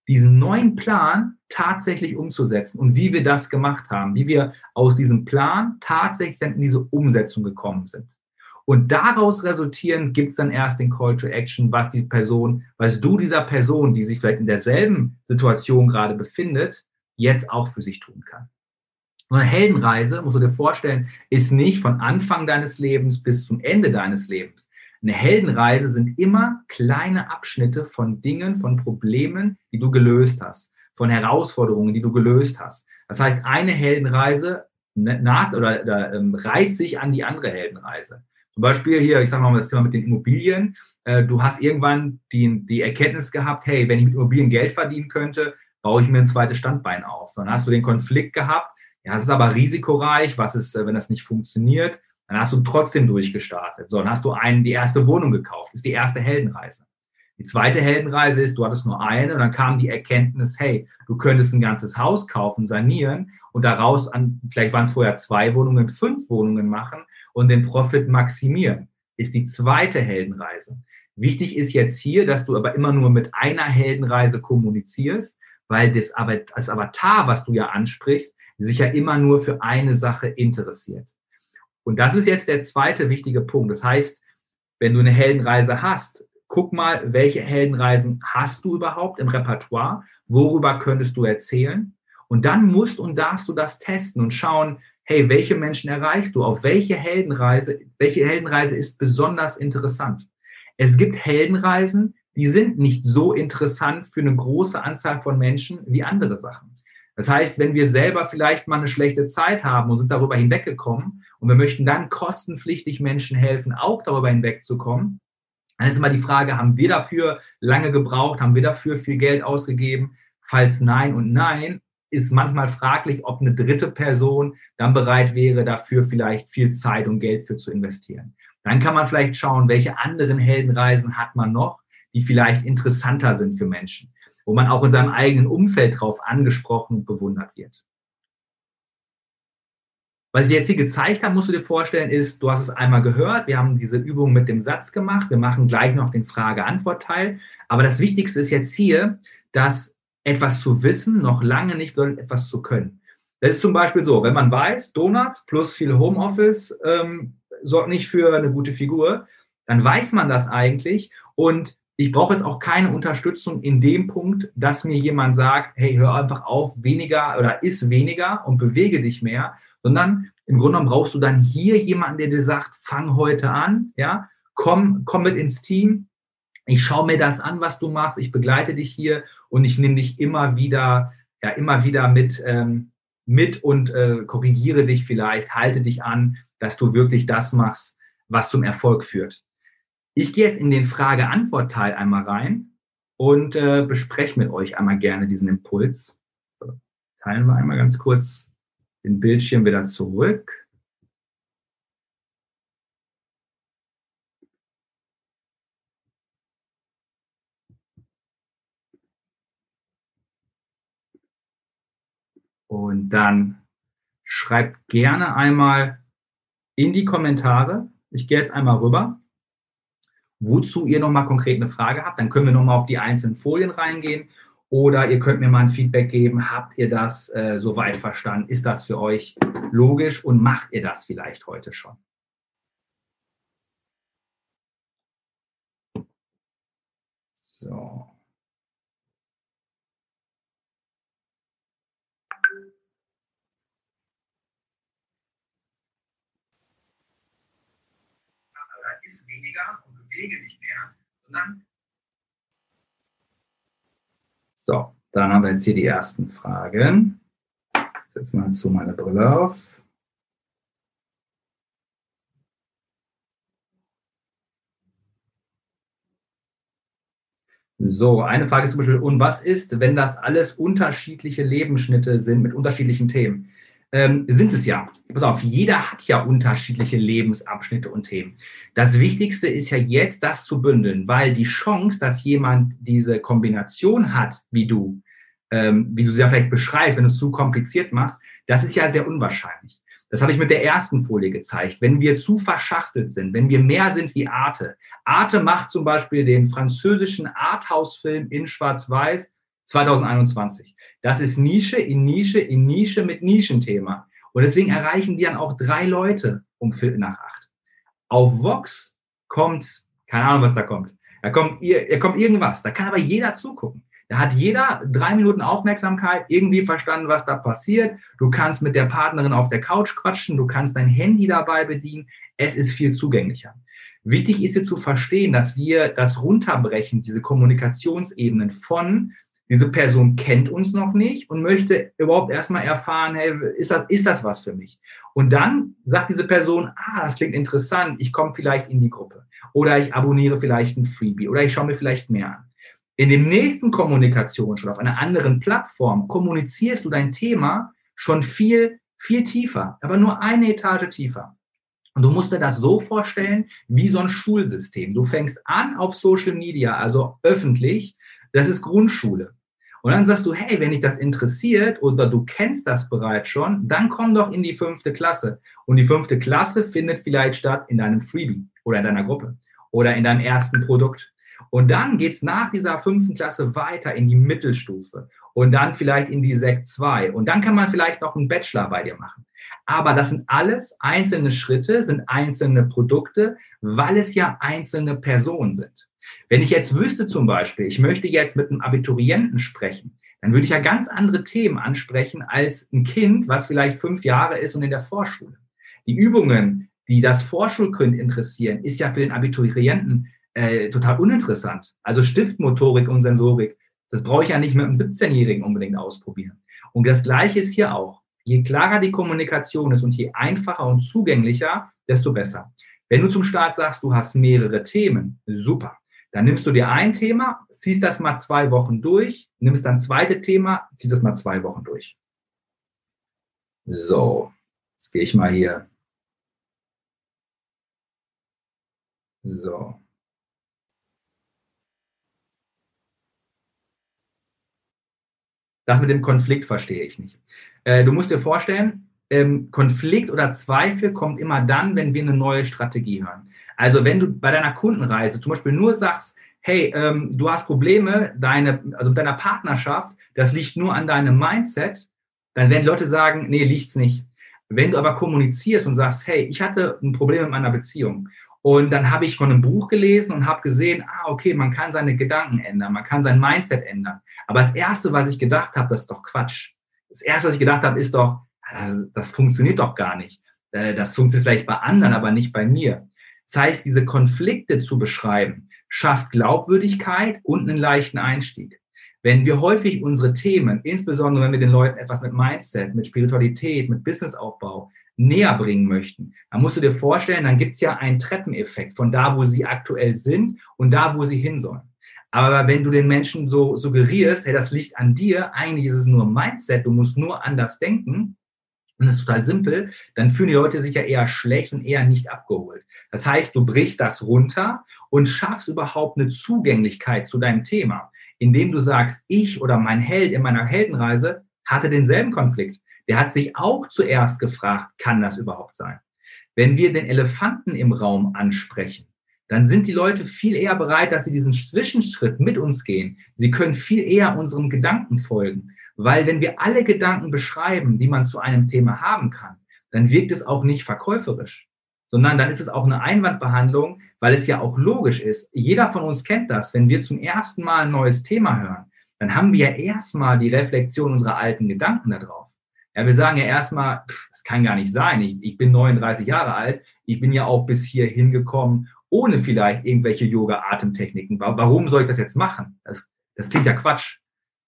diesen neuen Plan tatsächlich umzusetzen und wie wir das gemacht haben, wie wir aus diesem Plan tatsächlich dann in diese Umsetzung gekommen sind. Und daraus resultieren gibt es dann erst den Call to Action, was die Person, was du dieser Person, die sich vielleicht in derselben Situation gerade befindet, jetzt auch für sich tun kann. So eine Heldenreise, musst du dir vorstellen, ist nicht von Anfang deines Lebens bis zum Ende deines Lebens. Eine Heldenreise sind immer kleine Abschnitte von Dingen, von Problemen, die du gelöst hast, von Herausforderungen, die du gelöst hast. Das heißt, eine Heldenreise naht oder, oder ähm, reiht sich an die andere Heldenreise. Zum Beispiel hier, ich sage mal das Thema mit den Immobilien. Äh, du hast irgendwann die, die Erkenntnis gehabt, hey, wenn ich mit Immobilien Geld verdienen könnte, baue ich mir ein zweites Standbein auf. Dann hast du den Konflikt gehabt, ja, es ist aber risikoreich. Was ist, äh, wenn das nicht funktioniert? Dann hast du trotzdem durchgestartet. So, dann hast du einen, die erste Wohnung gekauft. Ist die erste Heldenreise. Die zweite Heldenreise ist, du hattest nur eine und dann kam die Erkenntnis, hey, du könntest ein ganzes Haus kaufen, sanieren und daraus an, vielleicht waren es vorher zwei Wohnungen, fünf Wohnungen machen und den Profit maximieren. Ist die zweite Heldenreise. Wichtig ist jetzt hier, dass du aber immer nur mit einer Heldenreise kommunizierst, weil das, Avatar, was du ja ansprichst, sich ja immer nur für eine Sache interessiert. Und das ist jetzt der zweite wichtige Punkt. Das heißt, wenn du eine Heldenreise hast, guck mal, welche Heldenreisen hast du überhaupt im Repertoire? Worüber könntest du erzählen? Und dann musst und darfst du das testen und schauen, hey, welche Menschen erreichst du? Auf welche Heldenreise, welche Heldenreise ist besonders interessant? Es gibt Heldenreisen, die sind nicht so interessant für eine große Anzahl von Menschen wie andere Sachen. Das heißt, wenn wir selber vielleicht mal eine schlechte Zeit haben und sind darüber hinweggekommen und wir möchten dann kostenpflichtig Menschen helfen, auch darüber hinwegzukommen, dann ist immer die Frage, haben wir dafür lange gebraucht, haben wir dafür viel Geld ausgegeben? Falls nein und nein, ist manchmal fraglich, ob eine dritte Person dann bereit wäre, dafür vielleicht viel Zeit und Geld für zu investieren. Dann kann man vielleicht schauen, welche anderen Heldenreisen hat man noch, die vielleicht interessanter sind für Menschen wo man auch in seinem eigenen Umfeld drauf angesprochen und bewundert wird. Was ich jetzt hier gezeigt habe, musst du dir vorstellen, ist, du hast es einmal gehört, wir haben diese Übung mit dem Satz gemacht, wir machen gleich noch den Frage-Antwort-Teil. Aber das Wichtigste ist jetzt hier, dass etwas zu wissen noch lange nicht bedeutet, etwas zu können. Das ist zum Beispiel so, wenn man weiß, Donuts plus viel Homeoffice ähm, sorgt nicht für eine gute Figur, dann weiß man das eigentlich. Und ich brauche jetzt auch keine Unterstützung in dem Punkt, dass mir jemand sagt, hey, hör einfach auf, weniger oder iss weniger und bewege dich mehr, sondern im Grunde genommen brauchst du dann hier jemanden, der dir sagt, fang heute an, ja, komm, komm mit ins Team, ich schaue mir das an, was du machst, ich begleite dich hier und ich nehme dich immer wieder, ja, immer wieder mit, ähm, mit und äh, korrigiere dich vielleicht, halte dich an, dass du wirklich das machst, was zum Erfolg führt. Ich gehe jetzt in den Frage-Antwort-Teil einmal rein und äh, bespreche mit euch einmal gerne diesen Impuls. Teilen wir einmal ganz kurz den Bildschirm wieder zurück. Und dann schreibt gerne einmal in die Kommentare. Ich gehe jetzt einmal rüber, wozu ihr nochmal konkret eine Frage habt. Dann können wir nochmal auf die einzelnen Folien reingehen. Oder ihr könnt mir mal ein Feedback geben. Habt ihr das äh, soweit verstanden? Ist das für euch logisch und macht ihr das vielleicht heute schon? So. Ist weniger und bewege nicht mehr, sondern. So, dann haben wir jetzt hier die ersten Fragen. Ich setze mal zu meine Brille auf. So, eine Frage ist zum Beispiel, und was ist, wenn das alles unterschiedliche Lebensschnitte sind mit unterschiedlichen Themen? Ähm, sind es ja. Pass auf, jeder hat ja unterschiedliche Lebensabschnitte und Themen. Das Wichtigste ist ja jetzt, das zu bündeln, weil die Chance, dass jemand diese Kombination hat, wie du, ähm, wie du sie ja vielleicht beschreibst, wenn du es zu kompliziert machst, das ist ja sehr unwahrscheinlich. Das habe ich mit der ersten Folie gezeigt. Wenn wir zu verschachtelt sind, wenn wir mehr sind wie Arte. Arte macht zum Beispiel den französischen Arthouse-Film in Schwarz-Weiß 2021. Das ist Nische in Nische in Nische mit Nischenthema. Und deswegen erreichen die dann auch drei Leute um Viertel nach acht. Auf Vox kommt, keine Ahnung, was da kommt. Da kommt, da kommt irgendwas. Da kann aber jeder zugucken. Da hat jeder drei Minuten Aufmerksamkeit, irgendwie verstanden, was da passiert. Du kannst mit der Partnerin auf der Couch quatschen, du kannst dein Handy dabei bedienen. Es ist viel zugänglicher. Wichtig ist dir zu verstehen, dass wir das runterbrechen, diese Kommunikationsebenen von diese Person kennt uns noch nicht und möchte überhaupt erstmal erfahren, hey, ist das, ist das was für mich? Und dann sagt diese Person, ah, das klingt interessant, ich komme vielleicht in die Gruppe oder ich abonniere vielleicht ein Freebie oder ich schaue mir vielleicht mehr an. In dem nächsten Kommunikation schon auf einer anderen Plattform kommunizierst du dein Thema schon viel, viel tiefer, aber nur eine Etage tiefer. Und du musst dir das so vorstellen wie so ein Schulsystem. Du fängst an auf Social Media, also öffentlich. Das ist Grundschule. Und dann sagst du, hey, wenn dich das interessiert oder du kennst das bereits schon, dann komm doch in die fünfte Klasse. Und die fünfte Klasse findet vielleicht statt in deinem Freebie oder in deiner Gruppe oder in deinem ersten Produkt. Und dann geht's nach dieser fünften Klasse weiter in die Mittelstufe und dann vielleicht in die Sekt 2. Und dann kann man vielleicht noch einen Bachelor bei dir machen. Aber das sind alles einzelne Schritte, sind einzelne Produkte, weil es ja einzelne Personen sind. Wenn ich jetzt wüsste zum Beispiel, ich möchte jetzt mit einem Abiturienten sprechen, dann würde ich ja ganz andere Themen ansprechen als ein Kind, was vielleicht fünf Jahre ist und in der Vorschule. Die Übungen, die das Vorschulkind interessieren, ist ja für den Abiturienten äh, total uninteressant. Also Stiftmotorik und Sensorik, das brauche ich ja nicht mit einem 17-Jährigen unbedingt ausprobieren. Und das Gleiche ist hier auch. Je klarer die Kommunikation ist und je einfacher und zugänglicher, desto besser. Wenn du zum Start sagst, du hast mehrere Themen, super. Dann nimmst du dir ein Thema, ziehst das mal zwei Wochen durch, nimmst dann zweite Thema, ziehst das mal zwei Wochen durch. So, jetzt gehe ich mal hier. So. Das mit dem Konflikt verstehe ich nicht. Äh, du musst dir vorstellen, ähm, Konflikt oder Zweifel kommt immer dann, wenn wir eine neue Strategie hören. Also wenn du bei deiner Kundenreise zum Beispiel nur sagst, hey, ähm, du hast Probleme, deine, also mit deiner Partnerschaft, das liegt nur an deinem Mindset, dann werden Leute sagen, nee, liegt's nicht. Wenn du aber kommunizierst und sagst, hey, ich hatte ein Problem mit meiner Beziehung und dann habe ich von einem Buch gelesen und habe gesehen, ah, okay, man kann seine Gedanken ändern, man kann sein Mindset ändern. Aber das Erste, was ich gedacht habe, das ist doch Quatsch. Das Erste, was ich gedacht habe, ist doch, das, das funktioniert doch gar nicht. Äh, das funktioniert vielleicht bei anderen, aber nicht bei mir. Das heißt, diese Konflikte zu beschreiben, schafft Glaubwürdigkeit und einen leichten Einstieg. Wenn wir häufig unsere Themen, insbesondere wenn wir den Leuten etwas mit Mindset, mit Spiritualität, mit Businessaufbau näher bringen möchten, dann musst du dir vorstellen, dann gibt es ja einen Treppeneffekt von da, wo sie aktuell sind und da, wo sie hin sollen. Aber wenn du den Menschen so suggerierst, hey, das liegt an dir, eigentlich ist es nur Mindset, du musst nur anders denken, und das ist total simpel, dann fühlen die Leute sich ja eher schlecht und eher nicht abgeholt. Das heißt, du brichst das runter und schaffst überhaupt eine Zugänglichkeit zu deinem Thema, indem du sagst, ich oder mein Held in meiner Heldenreise hatte denselben Konflikt. Der hat sich auch zuerst gefragt, kann das überhaupt sein? Wenn wir den Elefanten im Raum ansprechen, dann sind die Leute viel eher bereit, dass sie diesen Zwischenschritt mit uns gehen. Sie können viel eher unserem Gedanken folgen. Weil wenn wir alle Gedanken beschreiben, die man zu einem Thema haben kann, dann wirkt es auch nicht verkäuferisch, sondern dann ist es auch eine Einwandbehandlung, weil es ja auch logisch ist. Jeder von uns kennt das. Wenn wir zum ersten Mal ein neues Thema hören, dann haben wir ja erstmal die Reflexion unserer alten Gedanken darauf. Ja, wir sagen ja erstmal, das kann gar nicht sein. Ich, ich bin 39 Jahre alt. Ich bin ja auch bis hier hingekommen, ohne vielleicht irgendwelche Yoga-Atemtechniken. Warum soll ich das jetzt machen? Das, das klingt ja Quatsch.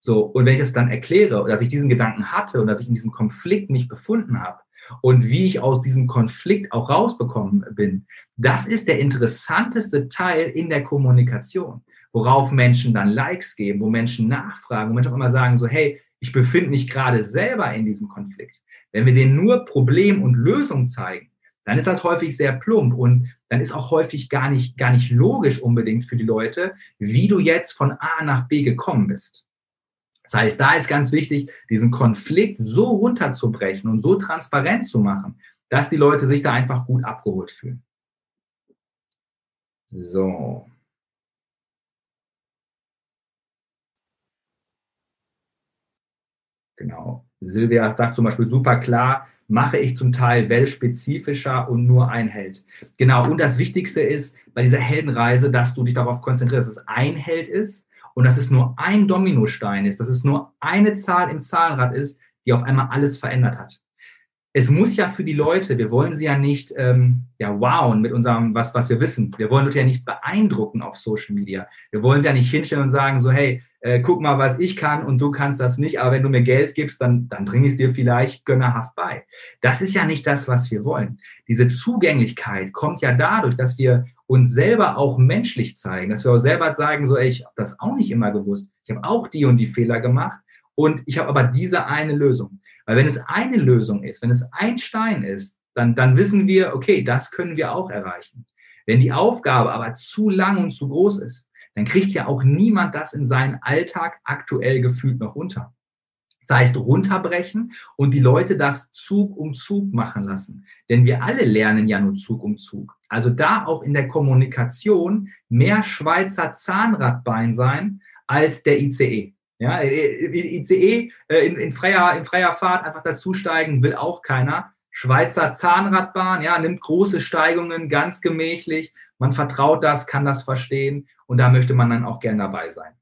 So, und wenn ich das dann erkläre, dass ich diesen Gedanken hatte und dass ich in diesem Konflikt mich befunden habe und wie ich aus diesem Konflikt auch rausbekommen bin, das ist der interessanteste Teil in der Kommunikation, worauf Menschen dann Likes geben, wo Menschen nachfragen, wo Menschen auch immer sagen so, hey, ich befinde mich gerade selber in diesem Konflikt. Wenn wir denen nur Problem und Lösung zeigen, dann ist das häufig sehr plump und dann ist auch häufig gar nicht, gar nicht logisch unbedingt für die Leute, wie du jetzt von A nach B gekommen bist. Das heißt, da ist ganz wichtig, diesen Konflikt so runterzubrechen und so transparent zu machen, dass die Leute sich da einfach gut abgeholt fühlen. So. Genau. Silvia sagt zum Beispiel super klar, mache ich zum Teil weltspezifischer und nur ein Held. Genau. Und das Wichtigste ist bei dieser Heldenreise, dass du dich darauf konzentrierst, dass es ein Held ist und dass es nur ein Dominostein ist, dass es nur eine Zahl im Zahlenrad ist, die auf einmal alles verändert hat. Es muss ja für die Leute, wir wollen sie ja nicht ähm, ja, wowen mit unserem, was, was wir wissen. Wir wollen Leute ja nicht beeindrucken auf Social Media. Wir wollen sie ja nicht hinstellen und sagen so, hey, äh, guck mal, was ich kann und du kannst das nicht, aber wenn du mir Geld gibst, dann, dann bringe ich es dir vielleicht gönnerhaft bei. Das ist ja nicht das, was wir wollen. Diese Zugänglichkeit kommt ja dadurch, dass wir uns selber auch menschlich zeigen, dass wir auch selber sagen, so, ey, ich habe das auch nicht immer gewusst. Ich habe auch die und die Fehler gemacht und ich habe aber diese eine Lösung. Weil wenn es eine Lösung ist, wenn es ein Stein ist, dann, dann wissen wir, okay, das können wir auch erreichen. Wenn die Aufgabe aber zu lang und zu groß ist, dann kriegt ja auch niemand das in seinen Alltag aktuell gefühlt noch unter. Das heißt, runterbrechen und die Leute das Zug um Zug machen lassen. Denn wir alle lernen ja nur Zug um Zug. Also da auch in der Kommunikation mehr Schweizer Zahnradbein sein als der ICE. Ja, ICE äh, in, in, freier, in freier Fahrt einfach dazusteigen will auch keiner. Schweizer Zahnradbahn, ja, nimmt große Steigungen ganz gemächlich. Man vertraut das, kann das verstehen und da möchte man dann auch gern dabei sein.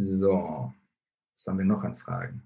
So, was haben wir noch an Fragen?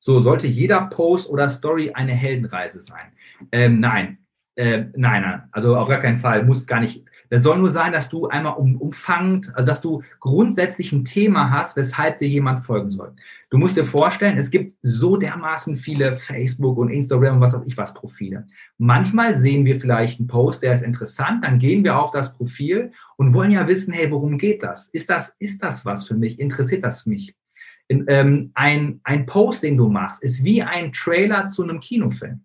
So, sollte jeder Post oder Story eine Heldenreise sein? Ähm, nein, äh, nein, nein, also auf gar keinen Fall, muss gar nicht. Das soll nur sein, dass du einmal um, umfangend, also dass du grundsätzlich ein Thema hast, weshalb dir jemand folgen soll. Du musst dir vorstellen, es gibt so dermaßen viele Facebook und Instagram und was weiß ich was Profile. Manchmal sehen wir vielleicht einen Post, der ist interessant, dann gehen wir auf das Profil und wollen ja wissen, hey, worum geht das? Ist das, ist das was für mich? Interessiert das mich? Ähm, ein, ein Post, den du machst, ist wie ein Trailer zu einem Kinofilm.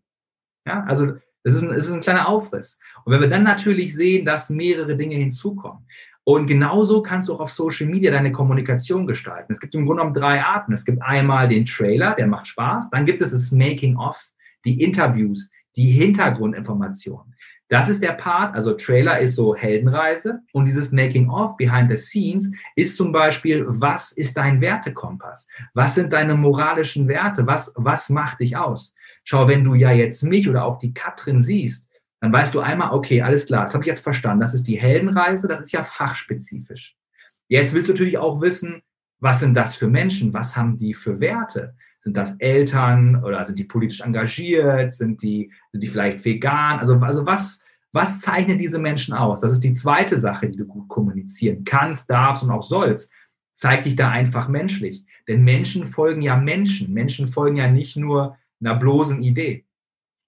Ja, also das ist, ein, das ist ein kleiner Aufriss. Und wenn wir dann natürlich sehen, dass mehrere Dinge hinzukommen. Und genauso kannst du auch auf Social Media deine Kommunikation gestalten. Es gibt im Grunde genommen drei Arten. Es gibt einmal den Trailer, der macht Spaß. Dann gibt es das Making-of, die Interviews, die Hintergrundinformationen. Das ist der Part, also Trailer ist so Heldenreise und dieses Making-of, Behind the Scenes, ist zum Beispiel, was ist dein Wertekompass? Was sind deine moralischen Werte? Was, was macht dich aus? Schau, wenn du ja jetzt mich oder auch die Katrin siehst, dann weißt du einmal, okay, alles klar, das habe ich jetzt verstanden. Das ist die Heldenreise, das ist ja fachspezifisch. Jetzt willst du natürlich auch wissen, Was sind das für Menschen? Was haben die für Werte? Sind das Eltern oder sind die politisch engagiert? Sind die, sind die vielleicht vegan? Also, also was, was zeichnet diese Menschen aus? Das ist die zweite Sache, die du gut kommunizieren kannst, darfst und auch sollst. Zeig dich da einfach menschlich. Denn Menschen folgen ja Menschen. Menschen folgen ja nicht nur einer bloßen Idee.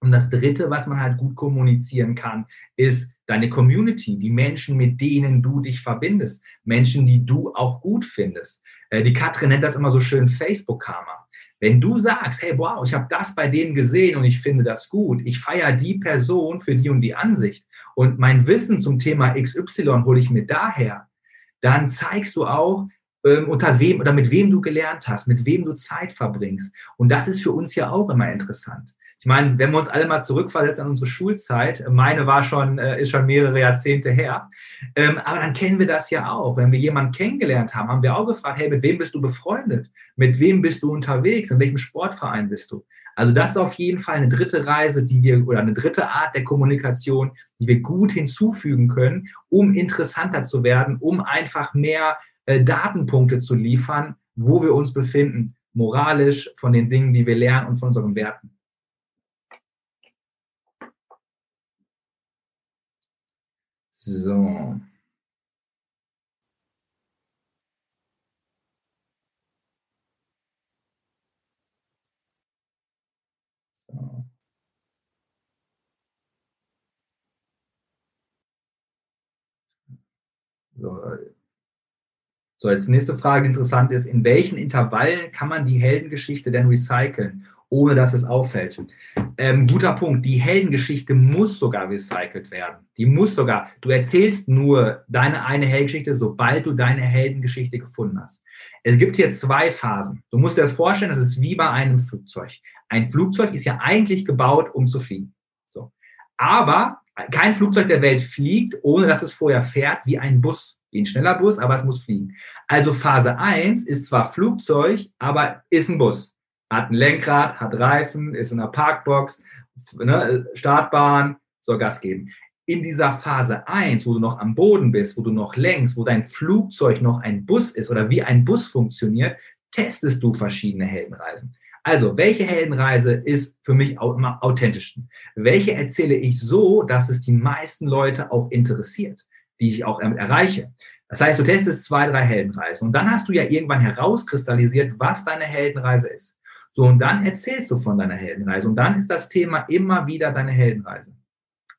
Und das Dritte, was man halt gut kommunizieren kann, ist deine Community, die Menschen, mit denen du dich verbindest, Menschen, die du auch gut findest. Äh, die Katrin nennt das immer so schön Facebook-Karma. Wenn du sagst, hey, wow, ich habe das bei denen gesehen und ich finde das gut, ich feiere die Person für die und die Ansicht und mein Wissen zum Thema XY hole ich mir daher, dann zeigst du auch, unter wem oder mit wem du gelernt hast, mit wem du Zeit verbringst. Und das ist für uns ja auch immer interessant. Ich meine, wenn wir uns alle mal zurückversetzen an unsere Schulzeit, meine war schon, äh, ist schon mehrere Jahrzehnte her, ähm, aber dann kennen wir das ja auch. Wenn wir jemanden kennengelernt haben, haben wir auch gefragt, hey, mit wem bist du befreundet? Mit wem bist du unterwegs? In welchem Sportverein bist du? Also das ist auf jeden Fall eine dritte Reise, die wir oder eine dritte Art der Kommunikation, die wir gut hinzufügen können, um interessanter zu werden, um einfach mehr äh, Datenpunkte zu liefern, wo wir uns befinden, moralisch, von den Dingen, die wir lernen und von unseren Werten. So. So. so. So, jetzt nächste Frage interessant ist, in welchen Intervallen kann man die Heldengeschichte denn recyceln, ohne dass es auffällt? Ähm, guter Punkt, die Heldengeschichte muss sogar recycelt werden. Die muss sogar, du erzählst nur deine eine Heldengeschichte, sobald du deine Heldengeschichte gefunden hast. Es gibt hier zwei Phasen. Du musst dir das vorstellen, das ist wie bei einem Flugzeug. Ein Flugzeug ist ja eigentlich gebaut, um zu fliegen. So. Aber kein Flugzeug der Welt fliegt, ohne dass es vorher fährt, wie ein Bus wie ein schneller Bus, aber es muss fliegen. Also Phase 1 ist zwar Flugzeug, aber ist ein Bus. Hat ein Lenkrad, hat Reifen, ist in einer Parkbox, ne, Startbahn, soll Gas geben. In dieser Phase 1, wo du noch am Boden bist, wo du noch längst, wo dein Flugzeug noch ein Bus ist oder wie ein Bus funktioniert, testest du verschiedene Heldenreisen. Also, welche Heldenreise ist für mich auch immer authentischsten? Welche erzähle ich so, dass es die meisten Leute auch interessiert? Die ich auch damit erreiche. Das heißt, du testest zwei, drei Heldenreisen und dann hast du ja irgendwann herauskristallisiert, was deine Heldenreise ist. So, und dann erzählst du von deiner Heldenreise und dann ist das Thema immer wieder deine Heldenreise.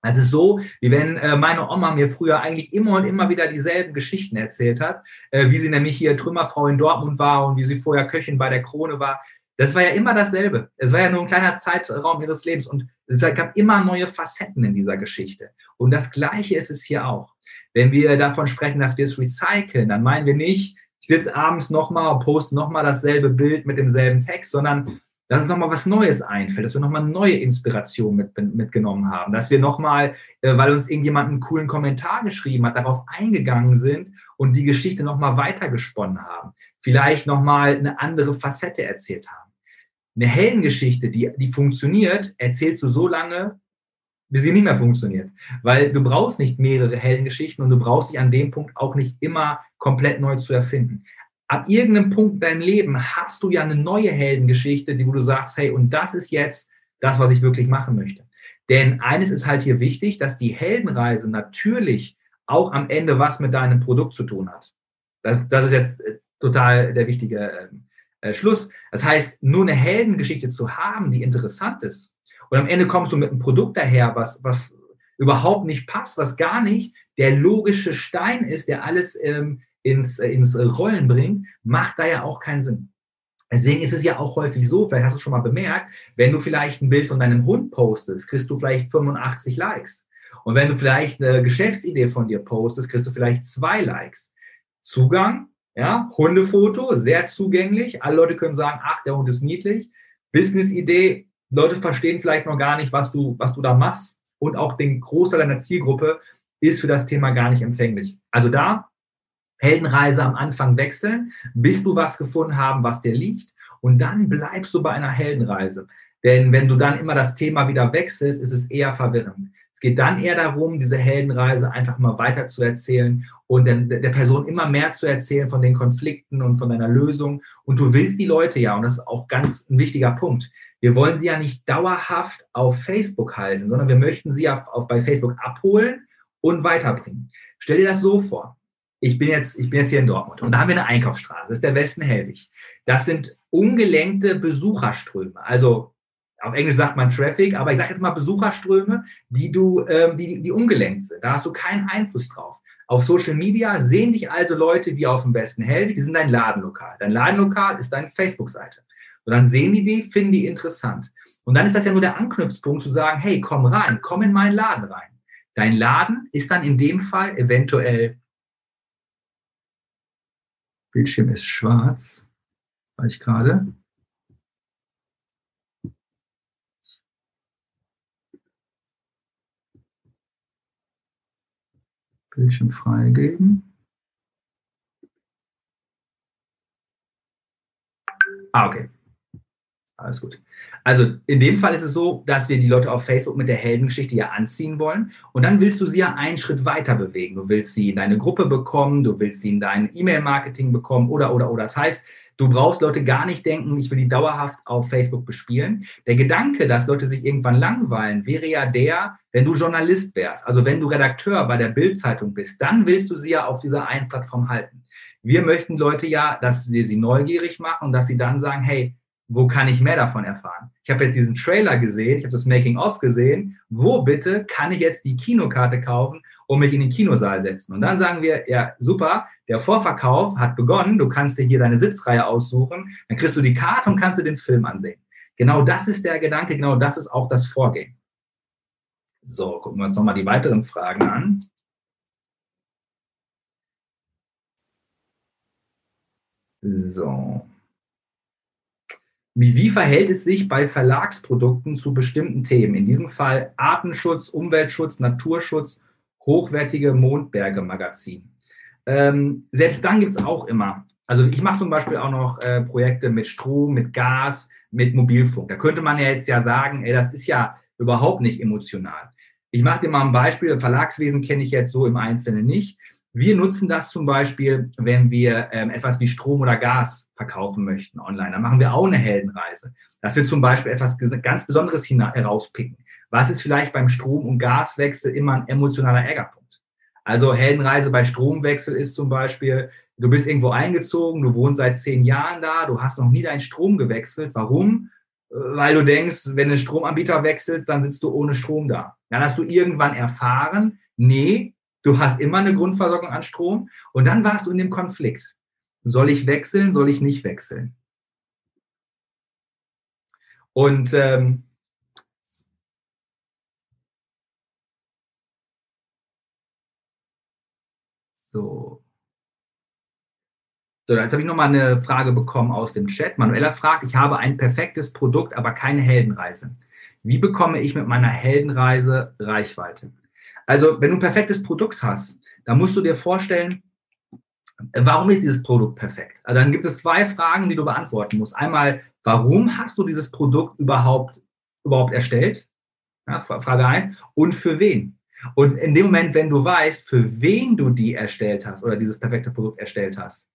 Also so, wie wenn äh, meine Oma mir früher eigentlich immer und immer wieder dieselben Geschichten erzählt hat, äh, wie sie nämlich hier Trümmerfrau in Dortmund war und wie sie vorher Köchin bei der Krone war. Das war ja immer dasselbe. Es war ja nur ein kleiner Zeitraum ihres Lebens und es gab immer neue Facetten in dieser Geschichte. Und das Gleiche ist es hier auch. Wenn wir davon sprechen, dass wir es recyceln, dann meinen wir nicht, ich sitze abends nochmal und poste nochmal dasselbe Bild mit demselben Text, sondern dass es nochmal was Neues einfällt, dass wir nochmal neue Inspiration mit, mitgenommen haben, dass wir nochmal, äh, weil uns irgendjemand einen coolen Kommentar geschrieben hat, darauf eingegangen sind und die Geschichte nochmal weitergesponnen haben, vielleicht nochmal eine andere Facette erzählt haben. Eine Heldengeschichte, die, die funktioniert, erzählst du so lange, bis sie nicht mehr funktioniert. Weil du brauchst nicht mehrere Heldengeschichten und du brauchst dich an dem Punkt auch nicht immer komplett neu zu erfinden. Ab irgendeinem Punkt in deinem Leben hast du ja eine neue Heldengeschichte, die wo du sagst, hey, und das ist jetzt das, was ich wirklich machen möchte. Denn eines ist halt hier wichtig, dass die Heldenreise natürlich auch am Ende was mit deinem Produkt zu tun hat. Das, das ist jetzt äh, total der wichtige äh, Schluss. Das heißt, nur eine Heldengeschichte zu haben, die interessant ist, und am Ende kommst du mit einem Produkt daher, was, was überhaupt nicht passt, was gar nicht der logische Stein ist, der alles ähm, ins, äh, ins Rollen bringt, macht da ja auch keinen Sinn. Deswegen ist es ja auch häufig so, vielleicht hast du schon mal bemerkt, wenn du vielleicht ein Bild von deinem Hund postest, kriegst du vielleicht 85 Likes. Und wenn du vielleicht eine Geschäftsidee von dir postest, kriegst du vielleicht zwei Likes. Zugang, ja, Hundefoto, sehr zugänglich. Alle Leute können sagen, ach, der Hund ist niedlich. Businessidee, Leute verstehen vielleicht noch gar nicht, was du, was du da machst. Und auch den Großteil deiner Zielgruppe ist für das Thema gar nicht empfänglich. Also da Heldenreise am Anfang wechseln, bis du was gefunden haben, was dir liegt. Und dann bleibst du bei einer Heldenreise. Denn wenn du dann immer das Thema wieder wechselst, ist es eher verwirrend. Es geht dann eher darum, diese Heldenreise einfach mal weiter zu erzählen und der, der Person immer mehr zu erzählen von den Konflikten und von deiner Lösung. Und du willst die Leute ja, und das ist auch ganz ein wichtiger Punkt. Wir wollen sie ja nicht dauerhaft auf Facebook halten, sondern wir möchten sie auf, auf bei Facebook abholen und weiterbringen. Stell dir das so vor. Ich bin jetzt, ich bin jetzt hier in Dortmund und da haben wir eine Einkaufsstraße. Das ist der Westen Hellwig. Das sind ungelenkte Besucherströme. Also auf Englisch sagt man Traffic, aber ich sage jetzt mal Besucherströme, die du, ähm, die, die ungelenkt sind. Da hast du keinen Einfluss drauf. Auf Social Media sehen dich also Leute wie auf dem besten Held, die sind dein Ladenlokal. Dein Ladenlokal ist deine Facebook-Seite. Und dann sehen die die, finden die interessant. Und dann ist das ja nur der Anknüpfpunkt zu sagen, hey, komm rein, komm in meinen Laden rein. Dein Laden ist dann in dem Fall eventuell, Bildschirm ist schwarz, weil ich gerade, Bildschirm freigeben. Ah, okay. Alles gut. Also in dem Fall ist es so, dass wir die Leute auf Facebook mit der Heldengeschichte ja anziehen wollen. Und dann willst du sie ja einen Schritt weiter bewegen. Du willst sie in deine Gruppe bekommen, du willst sie in dein E-Mail-Marketing bekommen oder, oder, oder. Das heißt, Du brauchst Leute gar nicht denken, ich will die dauerhaft auf Facebook bespielen. Der Gedanke, dass Leute sich irgendwann langweilen, wäre ja der, wenn du Journalist wärst, also wenn du Redakteur bei der Bildzeitung bist, dann willst du sie ja auf dieser einen Plattform halten. Wir möchten Leute ja, dass wir sie neugierig machen und dass sie dann sagen, hey, wo kann ich mehr davon erfahren? Ich habe jetzt diesen Trailer gesehen, ich habe das Making-of gesehen. Wo bitte kann ich jetzt die Kinokarte kaufen und mich in den Kinosaal setzen? Und dann sagen wir, ja, super, der Vorverkauf hat begonnen, du kannst dir hier deine Sitzreihe aussuchen, dann kriegst du die Karte und kannst dir den Film ansehen. Genau das ist der Gedanke, genau das ist auch das Vorgehen. So, gucken wir uns nochmal die weiteren Fragen an. So. Wie, wie verhält es sich bei Verlagsprodukten zu bestimmten Themen? In diesem Fall Artenschutz, Umweltschutz, Naturschutz, hochwertige Mondberge-Magazin. Ähm, selbst dann gibt es auch immer, also ich mache zum Beispiel auch noch äh, Projekte mit Strom, mit Gas, mit Mobilfunk. Da könnte man ja jetzt ja sagen, ey, das ist ja überhaupt nicht emotional. Ich mache dir mal ein Beispiel, Verlagswesen kenne ich jetzt so im Einzelnen nicht. Wir nutzen das zum Beispiel, wenn wir ähm, etwas wie Strom oder Gas verkaufen möchten online. Dann machen wir auch eine Heldenreise. Dass wir zum Beispiel etwas ganz Besonderes herauspicken. Was ist vielleicht beim Strom- und Gaswechsel immer ein emotionaler Ärgerpunkt? Also Heldenreise bei Stromwechsel ist zum Beispiel, du bist irgendwo eingezogen, du wohnst seit zehn Jahren da, du hast noch nie deinen Strom gewechselt. Warum? Weil du denkst, wenn du Stromanbieter wechselst, dann sitzt du ohne Strom da. Dann hast du irgendwann erfahren, nee, Du hast immer eine Grundversorgung an Strom und dann warst du in dem Konflikt. Soll ich wechseln, soll ich nicht wechseln? Und ähm, so. So, jetzt habe ich nochmal eine Frage bekommen aus dem Chat. Manuela fragt, ich habe ein perfektes Produkt, aber keine Heldenreise. Wie bekomme ich mit meiner Heldenreise Reichweite? Also, wenn du ein perfektes Produkt hast, dann musst du dir vorstellen, warum ist dieses Produkt perfekt? Also dann gibt es zwei Fragen, die du beantworten musst. Einmal, warum hast du dieses Produkt überhaupt, überhaupt erstellt? Ja, Frage eins. Und für wen? Und in dem Moment, wenn du weißt, für wen du die erstellt hast oder dieses perfekte Produkt erstellt hast,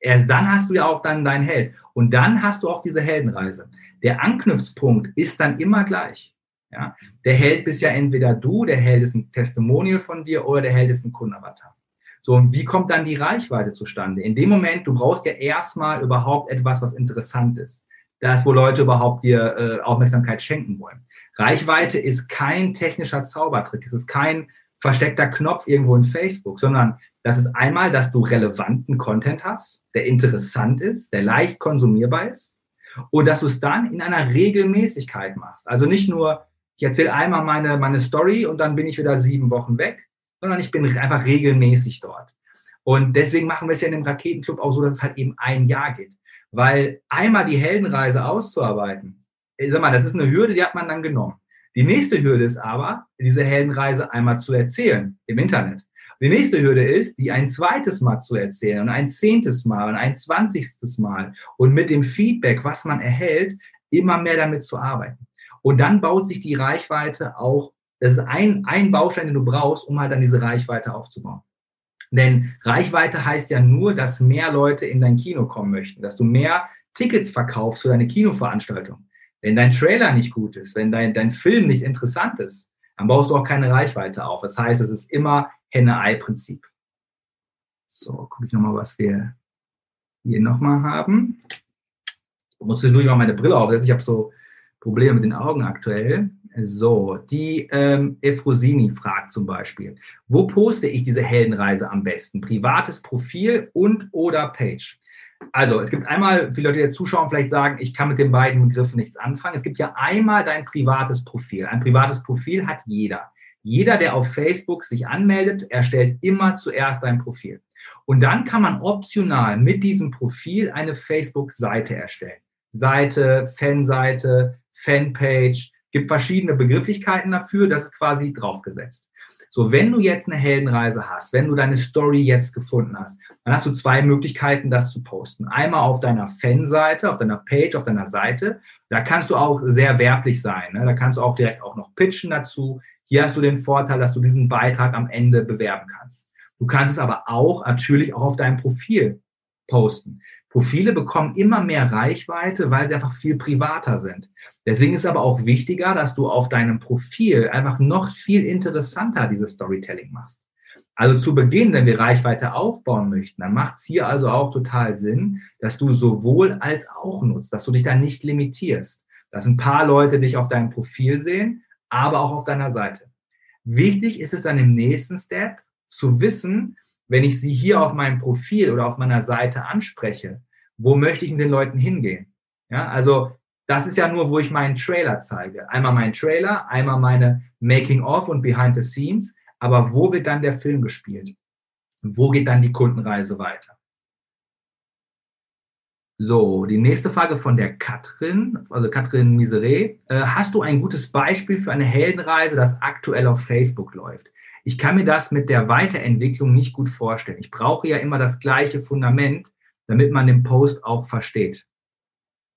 erst dann hast du ja auch dann deinen Held. Und dann hast du auch diese Heldenreise. Der Anknüpfpunkt ist dann immer gleich. Ja? Der Held bist ja entweder du, der Held ist ein Testimonial von dir oder der Held ist ein Kundenavatar. So, und wie kommt dann die Reichweite zustande? In dem Moment, du brauchst ja erstmal überhaupt etwas, was interessant ist. Das, wo Leute überhaupt dir äh, Aufmerksamkeit schenken wollen. Reichweite ist kein technischer Zaubertrick. Es ist kein versteckter Knopf irgendwo in Facebook, sondern das ist einmal, dass du relevanten Content hast, der interessant ist, der leicht konsumierbar ist und dass du es dann in einer Regelmäßigkeit machst. Also nicht nur ich erzähle einmal meine, meine Story und dann bin ich wieder sieben Wochen weg, sondern ich bin einfach regelmäßig dort. Und deswegen machen wir es ja in dem Raketenclub auch so, dass es halt eben ein Jahr geht. Weil einmal die Heldenreise auszuarbeiten, ich sag mal, das ist eine Hürde, die hat man dann genommen. Die nächste Hürde ist aber, diese Heldenreise einmal zu erzählen im Internet. Die nächste Hürde ist, die ein zweites Mal zu erzählen und ein zehntes Mal und ein zwanzigstes Mal und mit dem Feedback, was man erhält, immer mehr damit zu arbeiten. Und dann baut sich die Reichweite auch Das ist ein, ein Baustein, den du brauchst, um halt dann diese Reichweite aufzubauen. Denn Reichweite heißt ja nur, dass mehr Leute in dein Kino kommen möchten, dass du mehr Tickets verkaufst für deine Kinoveranstaltung. Wenn dein Trailer nicht gut ist, wenn dein, dein Film nicht interessant ist, dann baust du auch keine Reichweite auf. Das heißt, es ist immer Henne-Ei-Prinzip. So, gucke ich nochmal, was wir hier nochmal haben. Ich muss zwischendurch mal meine Brille aufsetzen. Ich habe so Probleme mit den Augen aktuell. So, die ähm, Efrosini fragt zum Beispiel, wo poste ich diese Heldenreise am besten? Privates Profil und oder Page? Also, es gibt einmal, viele Leute, die zuschauen, vielleicht sagen, ich kann mit den beiden Begriffen nichts anfangen. Es gibt ja einmal dein privates Profil. Ein privates Profil hat jeder. Jeder, der auf Facebook sich anmeldet, erstellt immer zuerst ein Profil. Und dann kann man optional mit diesem Profil eine Facebook-Seite erstellen. Seite, Fanseite, Fanpage, gibt verschiedene Begrifflichkeiten dafür, das ist quasi draufgesetzt. So, wenn du jetzt eine Heldenreise hast, wenn du deine Story jetzt gefunden hast, dann hast du zwei Möglichkeiten, das zu posten. Einmal auf deiner Fanseite, auf deiner Page, auf deiner Seite. Da kannst du auch sehr werblich sein. Ne? Da kannst du auch direkt auch noch pitchen dazu. Hier hast du den Vorteil, dass du diesen Beitrag am Ende bewerben kannst. Du kannst es aber auch natürlich auch auf deinem Profil posten. Profile bekommen immer mehr Reichweite, weil sie einfach viel privater sind. Deswegen ist aber auch wichtiger, dass du auf deinem Profil einfach noch viel interessanter dieses Storytelling machst. Also zu Beginn, wenn wir Reichweite aufbauen möchten, dann macht es hier also auch total Sinn, dass du sowohl als auch nutzt, dass du dich da nicht limitierst, dass ein paar Leute dich auf deinem Profil sehen, aber auch auf deiner Seite. Wichtig ist es dann im nächsten Step zu wissen, wenn ich sie hier auf meinem Profil oder auf meiner Seite anspreche, wo möchte ich mit den Leuten hingehen? Ja, also das ist ja nur, wo ich meinen Trailer zeige. Einmal meinen Trailer, einmal meine Making-of und Behind the Scenes. Aber wo wird dann der Film gespielt? Wo geht dann die Kundenreise weiter? So, die nächste Frage von der Katrin, also Katrin Miseré. Äh, hast du ein gutes Beispiel für eine Heldenreise, das aktuell auf Facebook läuft? Ich kann mir das mit der Weiterentwicklung nicht gut vorstellen. Ich brauche ja immer das gleiche Fundament, damit man den Post auch versteht.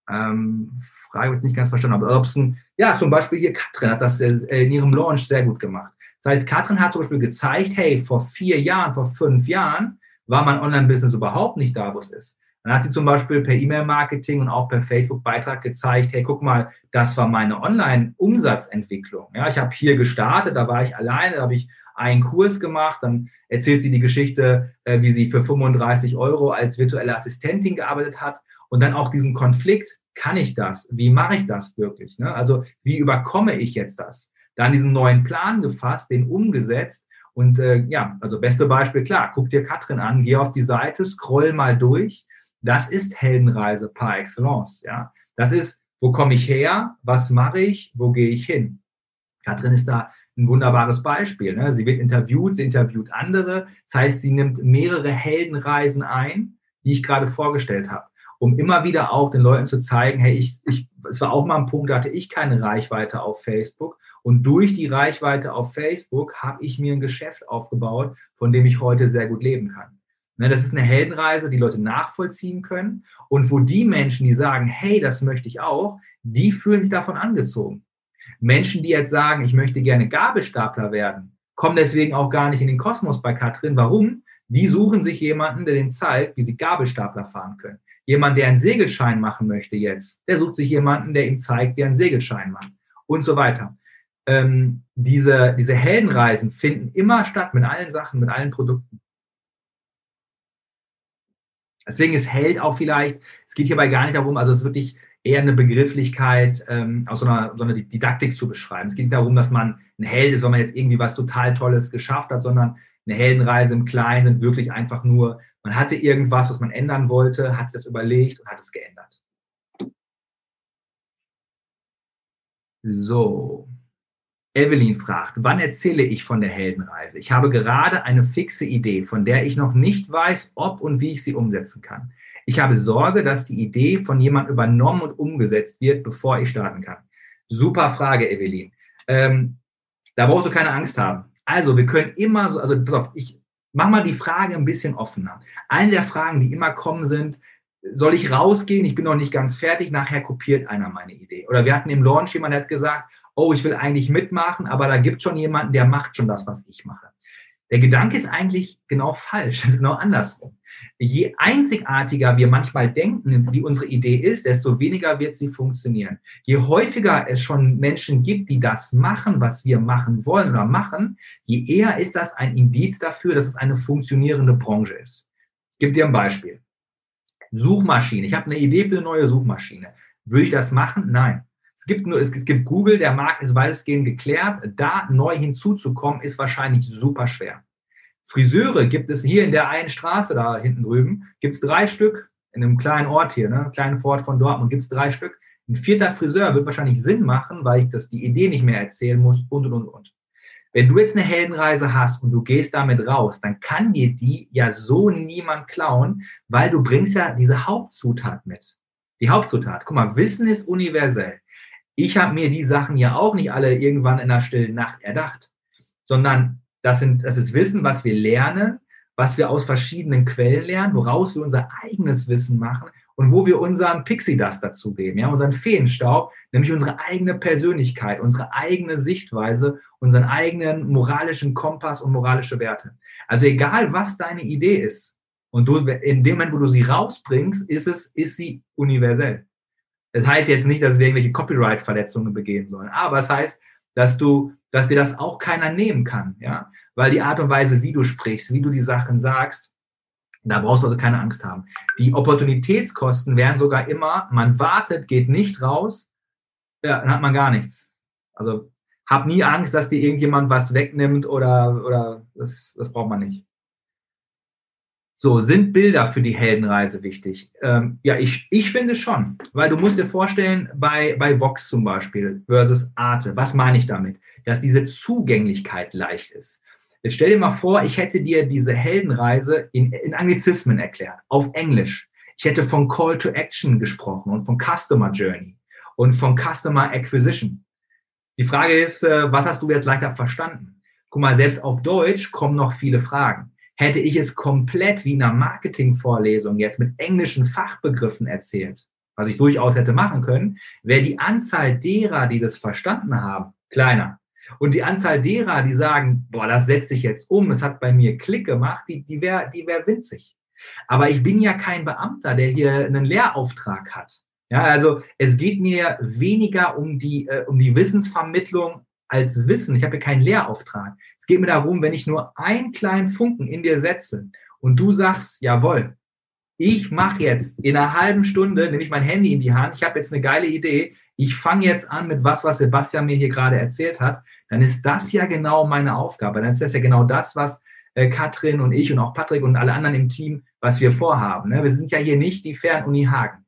Ähm, Frage jetzt nicht ganz verstanden, aber ein, ja, zum Beispiel hier Katrin hat das in ihrem Launch sehr gut gemacht. Das heißt, Katrin hat zum Beispiel gezeigt, hey, vor vier Jahren, vor fünf Jahren war mein Online-Business überhaupt nicht da, wo es ist. Dann hat sie zum Beispiel per E-Mail-Marketing und auch per Facebook-Beitrag gezeigt, hey, guck mal, das war meine Online-Umsatzentwicklung. Ja, ich habe hier gestartet, da war ich alleine, da habe ich einen Kurs gemacht, dann erzählt sie die Geschichte, äh, wie sie für 35 Euro als virtuelle Assistentin gearbeitet hat und dann auch diesen Konflikt, kann ich das? Wie mache ich das wirklich? Ne? Also wie überkomme ich jetzt das? Dann diesen neuen Plan gefasst, den umgesetzt und äh, ja, also beste Beispiel, klar, guck dir Katrin an, geh auf die Seite, scroll mal durch. Das ist Heldenreise par excellence. Ja, das ist, wo komme ich her? Was mache ich? Wo gehe ich hin? Katrin ist da ein wunderbares Beispiel. Ne? Sie wird interviewt, sie interviewt andere. Das heißt, sie nimmt mehrere Heldenreisen ein, die ich gerade vorgestellt habe, um immer wieder auch den Leuten zu zeigen, hey, ich, ich, es war auch mal ein Punkt, da hatte ich keine Reichweite auf Facebook. Und durch die Reichweite auf Facebook habe ich mir ein Geschäft aufgebaut, von dem ich heute sehr gut leben kann. Ne, das ist eine Heldenreise, die Leute nachvollziehen können. Und wo die Menschen, die sagen, hey, das möchte ich auch, die fühlen sich davon angezogen. Menschen, die jetzt sagen, ich möchte gerne Gabelstapler werden, kommen deswegen auch gar nicht in den Kosmos bei Katrin. Warum? Die suchen sich jemanden, der denen zeigt, wie sie Gabelstapler fahren können. Jemand, der einen Segelschein machen möchte jetzt, der sucht sich jemanden, der ihm zeigt, wie er einen Segelschein macht und so weiter. Ähm, diese, diese Heldenreisen finden immer statt mit allen Sachen, mit allen Produkten. Deswegen ist Held auch vielleicht, es geht hierbei gar nicht darum, also es ist wirklich eher eine Begrifflichkeit ähm, aus so einer, so einer Didaktik zu beschreiben. Es geht nicht darum, dass man ein Held ist, wenn man jetzt irgendwie was total Tolles geschafft hat, sondern eine Heldenreise im Kleinen sind wirklich einfach nur, man hatte irgendwas, was man ändern wollte, hat es das überlegt und hat es geändert. So. Evelyn fragt, wann erzähle ich von der Heldenreise? Ich habe gerade eine fixe Idee, von der ich noch nicht weiß, ob und wie ich sie umsetzen kann. Ich habe Sorge, dass die Idee von jemandem übernommen und umgesetzt wird, bevor ich starten kann. Super Frage, Evelyn. Ähm, da brauchst du keine Angst haben. Also, wir können immer so, also pass auf, ich mach mal die Frage ein bisschen offener. Eine der Fragen, die immer kommen, sind, soll ich rausgehen? Ich bin noch nicht ganz fertig. Nachher kopiert einer meine Idee. Oder wir hatten im Launch jemand, der hat gesagt, oh, ich will eigentlich mitmachen, aber da gibt schon jemanden, der macht schon das, was ich mache. Der Gedanke ist eigentlich genau falsch, <laughs> das ist genau andersrum. Je einzigartiger wir manchmal denken, wie unsere Idee ist, desto weniger wird sie funktionieren. Je häufiger es schon Menschen gibt, die das machen, was wir machen wollen oder machen, je eher ist das ein Indiz dafür, dass es eine funktionierende Branche ist. Ich gebe dir ein Beispiel. Suchmaschine. Ich habe eine Idee für eine neue Suchmaschine. Würde ich das machen? Nein. Es gibt nur, es, gibt Google, der Markt ist weitestgehend geklärt. Da neu hinzuzukommen, ist wahrscheinlich super schwer. Friseure gibt es hier in der einen Straße da hinten drüben, gibt es drei Stück, in einem kleinen Ort hier, ne, kleinen Vorort von Dortmund, gibt es drei Stück. Ein vierter Friseur wird wahrscheinlich Sinn machen, weil ich das die Idee nicht mehr erzählen muss und und und und. Wenn du jetzt eine Heldenreise hast und du gehst damit raus, dann kann dir die ja so niemand klauen, weil du bringst ja diese Hauptzutat mit. Die Hauptzutat. Guck mal, Wissen ist universell. Ich habe mir die Sachen ja auch nicht alle irgendwann in der stillen Nacht erdacht, sondern das, sind, das ist Wissen, was wir lernen, was wir aus verschiedenen Quellen lernen, woraus wir unser eigenes Wissen machen und wo wir unseren Pixie Dust dazugeben, ja, unseren Feenstaub, nämlich unsere eigene Persönlichkeit, unsere eigene Sichtweise, unseren eigenen moralischen Kompass und moralische Werte. Also egal, was deine Idee ist, und du, in dem Moment, wo du sie rausbringst, ist es, ist sie universell. Das heißt jetzt nicht, dass wir irgendwelche Copyright-Verletzungen begehen sollen, aber es heißt, dass du, dass dir das auch keiner nehmen kann, ja, weil die Art und Weise, wie du sprichst, wie du die Sachen sagst, da brauchst du also keine Angst haben. Die Opportunitätskosten wären sogar immer, man wartet, geht nicht raus, ja, dann hat man gar nichts. Also hab nie Angst, dass dir irgendjemand was wegnimmt oder, oder das, das braucht man nicht. So, sind Bilder für die Heldenreise wichtig? Ähm, ja, ich, ich finde schon, weil du musst dir vorstellen, bei, bei Vox zum Beispiel versus Arte, was meine ich damit? Dass diese Zugänglichkeit leicht ist. Jetzt stell dir mal vor, ich hätte dir diese Heldenreise in, in Anglizismen erklärt, auf Englisch. Ich hätte von Call to Action gesprochen und von Customer Journey und von Customer Acquisition. Die Frage ist, äh, was hast du jetzt leichter verstanden? Guck mal, selbst auf Deutsch kommen noch viele Fragen. Hätte ich es komplett wie in einer Marketingvorlesung jetzt mit englischen Fachbegriffen erzählt, was ich durchaus hätte machen können, wäre die Anzahl derer, die das verstanden haben, kleiner. Und die Anzahl derer, die sagen, boah, das setze ich jetzt um, es hat bei mir Klick gemacht, die, die wäre die wär winzig. Aber ich bin ja kein Beamter, der hier einen Lehrauftrag hat. Ja, also es geht mir weniger um die, äh, um die Wissensvermittlung als Wissen. Ich habe hier keinen Lehrauftrag. Es geht mir darum, wenn ich nur einen kleinen Funken in dir setze und du sagst, jawohl, ich mache jetzt in einer halben Stunde, nehme ich mein Handy in die Hand, ich habe jetzt eine geile Idee, ich fange jetzt an mit was, was Sebastian mir hier gerade erzählt hat, dann ist das ja genau meine Aufgabe. Dann ist das ja genau das, was äh, Katrin und ich und auch Patrick und alle anderen im Team, was wir vorhaben. Ne? Wir sind ja hier nicht die Fernuni Hagen.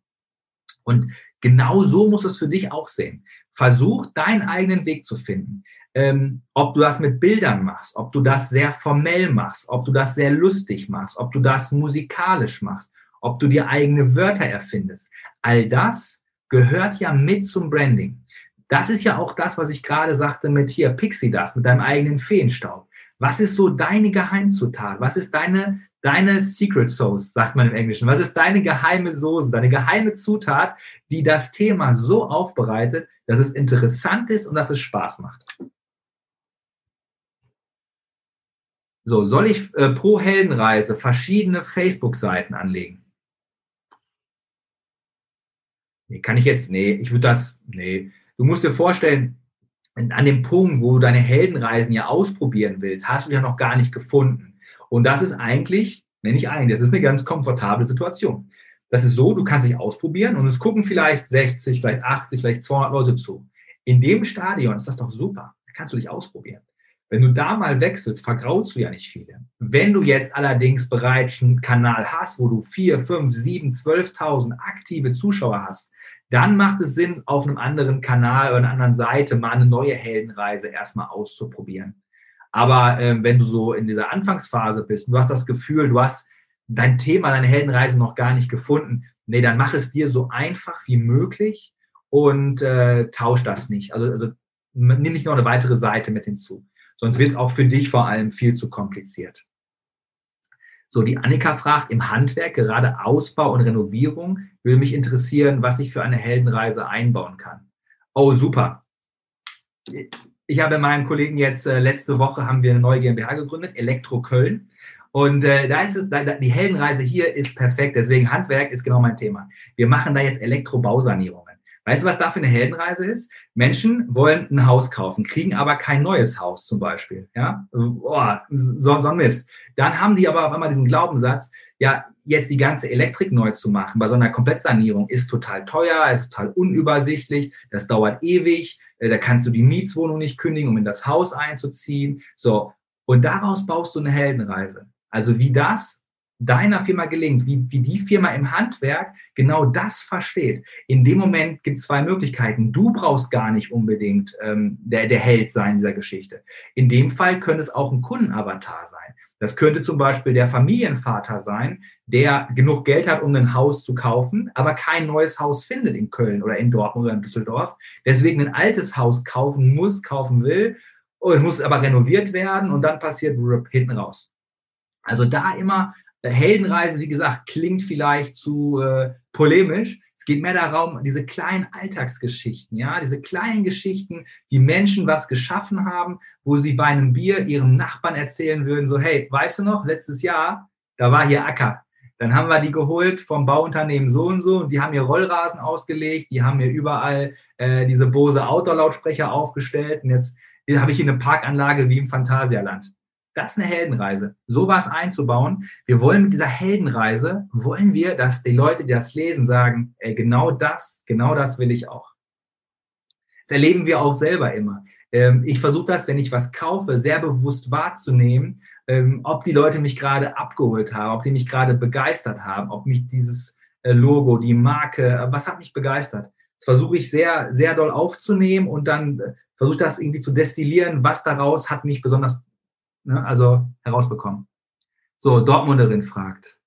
Und genau so muss es für dich auch sehen. Versuch, deinen eigenen Weg zu finden. Ähm, ob du das mit Bildern machst, ob du das sehr formell machst, ob du das sehr lustig machst, ob du das musikalisch machst, ob du dir eigene Wörter erfindest. All das gehört ja mit zum Branding. Das ist ja auch das, was ich gerade sagte mit hier, Pixie das, mit deinem eigenen Feenstaub. Was ist so deine Geheimzutat? Was ist deine, deine Secret Sauce, sagt man im Englischen? Was ist deine geheime Soße, deine geheime Zutat, die das Thema so aufbereitet, dass es interessant ist und dass es Spaß macht. So, soll ich äh, pro Heldenreise verschiedene Facebook-Seiten anlegen? Nee, kann ich jetzt? Nee, ich würde das, nee. Du musst dir vorstellen, an dem Punkt, wo du deine Heldenreisen ja ausprobieren willst, hast du ja noch gar nicht gefunden. Und das ist eigentlich, nenne ich eigentlich, das ist eine ganz komfortable Situation. Das ist so, du kannst dich ausprobieren und es gucken vielleicht 60, vielleicht 80, vielleicht 200 Leute zu. In dem Stadion ist das doch super. Da kannst du dich ausprobieren. Wenn du da mal wechselst, vergraulst du ja nicht viele. Wenn du jetzt allerdings bereits einen Kanal hast, wo du 4, 5, 7, 12.000 aktive Zuschauer hast, dann macht es Sinn, auf einem anderen Kanal oder einer anderen Seite mal eine neue Heldenreise erstmal auszuprobieren. Aber äh, wenn du so in dieser Anfangsphase bist und du hast das Gefühl, du hast dein Thema, deine Heldenreise noch gar nicht gefunden, nee, dann mach es dir so einfach wie möglich und äh, tausch das nicht. Also, also nimm nicht noch eine weitere Seite mit hinzu. Sonst wird es auch für dich vor allem viel zu kompliziert. So, die Annika fragt im Handwerk, gerade Ausbau und Renovierung, würde mich interessieren, was ich für eine Heldenreise einbauen kann. Oh, super. Ich habe meinem Kollegen jetzt, äh, letzte Woche haben wir eine neue GmbH gegründet, Elektro Köln. Und äh, da ist es, da, die Heldenreise hier ist perfekt. Deswegen Handwerk ist genau mein Thema. Wir machen da jetzt Elektrobausanierungen. Weißt du, was da für eine Heldenreise ist? Menschen wollen ein Haus kaufen, kriegen aber kein neues Haus zum Beispiel. Ja, oh, so, so ein Mist. Dann haben die aber auf einmal diesen Glaubenssatz, ja, jetzt die ganze Elektrik neu zu machen bei so einer Komplettsanierung ist total teuer, ist total unübersichtlich, das dauert ewig, äh, da kannst du die Mietswohnung nicht kündigen, um in das Haus einzuziehen. So, und daraus baust du eine Heldenreise. Also wie das deiner Firma gelingt, wie, wie die Firma im Handwerk genau das versteht. In dem Moment gibt es zwei Möglichkeiten. Du brauchst gar nicht unbedingt ähm, der, der Held sein dieser Geschichte. In dem Fall könnte es auch ein Kundenavatar sein. Das könnte zum Beispiel der Familienvater sein, der genug Geld hat, um ein Haus zu kaufen, aber kein neues Haus findet in Köln oder in Dortmund oder in Düsseldorf. Deswegen ein altes Haus kaufen muss, kaufen will. Oh, es muss aber renoviert werden und dann passiert hinten raus. Also da immer Heldenreise, wie gesagt, klingt vielleicht zu äh, polemisch. Es geht mehr darum, diese kleinen Alltagsgeschichten, ja, diese kleinen Geschichten, wie Menschen was geschaffen haben, wo sie bei einem Bier ihrem Nachbarn erzählen würden, so, hey, weißt du noch, letztes Jahr, da war hier Acker. Dann haben wir die geholt vom Bauunternehmen so und so und die haben hier Rollrasen ausgelegt, die haben hier überall äh, diese Bose Outdoor-Lautsprecher aufgestellt und jetzt habe ich hier eine Parkanlage wie im Phantasialand. Das ist eine Heldenreise. Sowas einzubauen. Wir wollen mit dieser Heldenreise, wollen wir, dass die Leute, die das lesen, sagen, ey, genau das, genau das will ich auch. Das erleben wir auch selber immer. Ähm, ich versuche das, wenn ich was kaufe, sehr bewusst wahrzunehmen, ähm, ob die Leute mich gerade abgeholt haben, ob die mich gerade begeistert haben, ob mich dieses äh, Logo, die Marke, äh, was hat mich begeistert. Das versuche ich sehr, sehr doll aufzunehmen und dann äh, versuche das irgendwie zu destillieren, was daraus hat mich besonders ne, also herausbekommen. So, Dortmunderin fragt,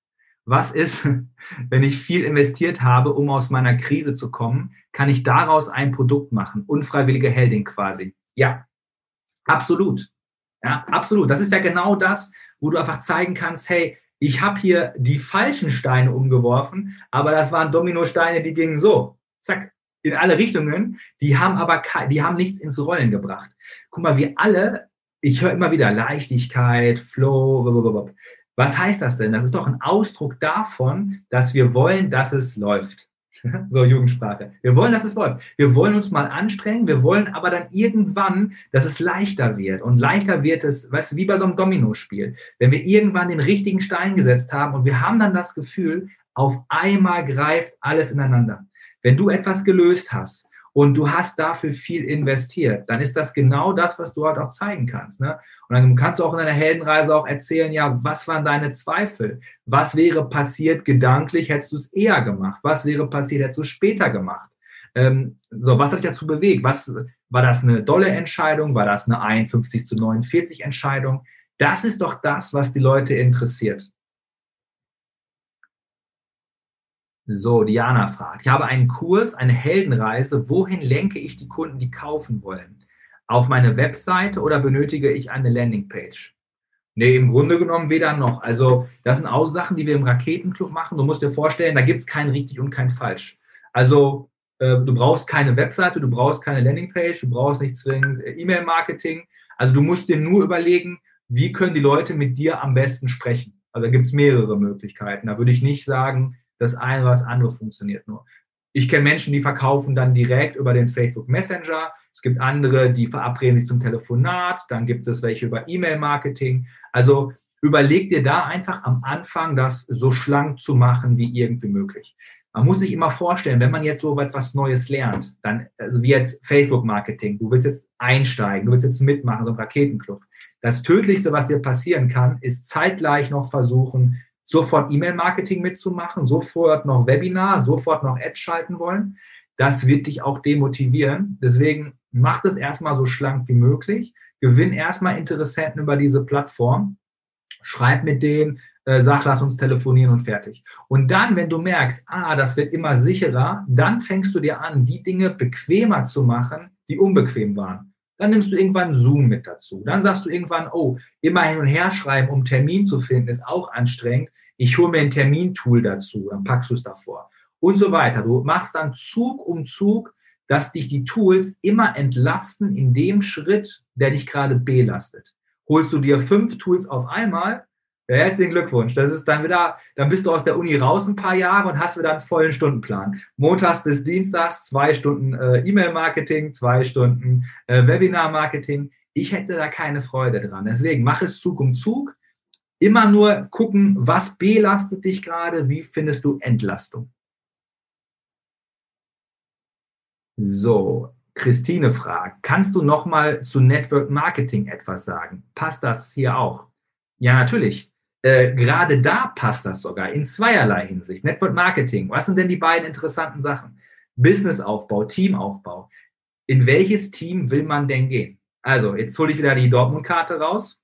was ist, <laughs> wenn ich viel investiert habe, um aus meiner Krise zu kommen? Kann ich daraus ein Produkt machen? Unfreiwillige Heldin quasi. Ja, absolut. Ja, absolut. Das ist ja genau das, wo du einfach zeigen kannst, hey, ich habe hier die falschen Steine umgeworfen, aber das waren Dominosteine, die gingen so, zack, in alle Richtungen. Die haben aber, die haben nichts ins Rollen gebracht. Guck mal, wir alle ich höre immer wieder Leichtigkeit, Flow. Was heißt das denn? Das ist doch ein Ausdruck davon, dass wir wollen, dass es läuft. <laughs> So Jugendsprache. Wir wollen, dass es läuft. Wir wollen uns mal anstrengen, wir wollen aber dann irgendwann, dass es leichter wird. Und leichter wird es, weißt du, wie bei so einem Dominospiel. Wenn wir irgendwann den richtigen Stein gesetzt haben und wir haben dann das Gefühl, auf einmal greift alles ineinander. Wenn du etwas gelöst hast, und du hast dafür viel investiert, dann ist das genau das, was du halt auch zeigen kannst. Ne? Und dann kannst du auch in deiner Heldenreise auch erzählen, ja, was waren deine Zweifel? Was wäre passiert gedanklich, hättest du es eher gemacht? Was wäre passiert, hättest du es später gemacht? Ähm, so, was hat dich dazu bewegt? Was, war das eine dolle Entscheidung? War das eine 51 zu 49 Entscheidung? Das ist doch das, was die Leute interessiert. So, Diana fragt, ich habe einen Kurs, eine Heldenreise. Wohin lenke ich die Kunden, die kaufen wollen? Auf meine Webseite oder benötige ich eine Landingpage? Nee, im Grunde genommen weder noch. Also, das sind auch Sachen, die wir im Raketenclub machen. Du musst dir vorstellen, da gibt es kein richtig und kein falsch. Also, äh, du brauchst keine Webseite, du brauchst keine Landingpage, du brauchst nicht zwingend äh, E-Mail-Marketing. Also, du musst dir nur überlegen, wie können die Leute mit dir am besten sprechen. Also, da gibt es mehrere Möglichkeiten. Da würde ich nicht sagen, das eine oder das andere funktioniert nur. Ich kenne Menschen, die verkaufen dann direkt über den Facebook Messenger. Es gibt andere, die verabreden sich zum Telefonat. Dann gibt es welche über E-Mail-Marketing. Also überleg dir da einfach am Anfang, das so schlank zu machen wie irgendwie möglich. Man muss sich immer vorstellen, wenn man jetzt so etwas Neues lernt, dann, also wie jetzt Facebook-Marketing, du willst jetzt einsteigen, du willst jetzt mitmachen, so ein Raketenclub. Das Tödlichste, was dir passieren kann, ist zeitgleich noch versuchen, sofort E-Mail-Marketing mitzumachen, sofort noch Webinar, sofort noch Ads schalten wollen. Das wird dich auch demotivieren. Deswegen mach das erstmal so schlank wie möglich. Gewinn erstmal Interessenten über diese Plattform. Schreib mit denen, äh, sag, lass uns telefonieren und fertig. Und dann, wenn du merkst, ah, das wird immer sicherer, dann fängst du dir an, die Dinge bequemer zu machen, die unbequem waren. Dann nimmst du irgendwann Zoom mit dazu. Dann sagst du irgendwann, oh, immer hin und her schreiben, um Termin zu finden, ist auch anstrengend. Ich hole mir ein Termintool dazu, dann packst du es davor. Und so weiter. Du machst dann Zug um Zug, dass dich die Tools immer entlasten in dem Schritt, der dich gerade belastet. Holst du dir fünf Tools auf einmal, herzlichen Glückwunsch. Das ist dann wieder, dann bist du aus der Uni raus ein paar Jahre und hast wieder einen vollen Stundenplan. Montags bis Dienstags zwei Stunden äh, E-Mail-Marketing, zwei Stunden äh, Webinar-Marketing. Ich hätte da keine Freude dran. Deswegen mach es Zug um Zug. Immer nur gucken, was belastet dich gerade, wie findest du Entlastung. So, Christine fragt, kannst du nochmal zu Network Marketing etwas sagen? Passt das hier auch? Ja, natürlich. Äh, gerade da passt das sogar in zweierlei Hinsicht. Network Marketing, was sind denn die beiden interessanten Sachen? Businessaufbau, Teamaufbau. In welches Team will man denn gehen? Also, jetzt hole ich wieder die Dortmund-Karte raus.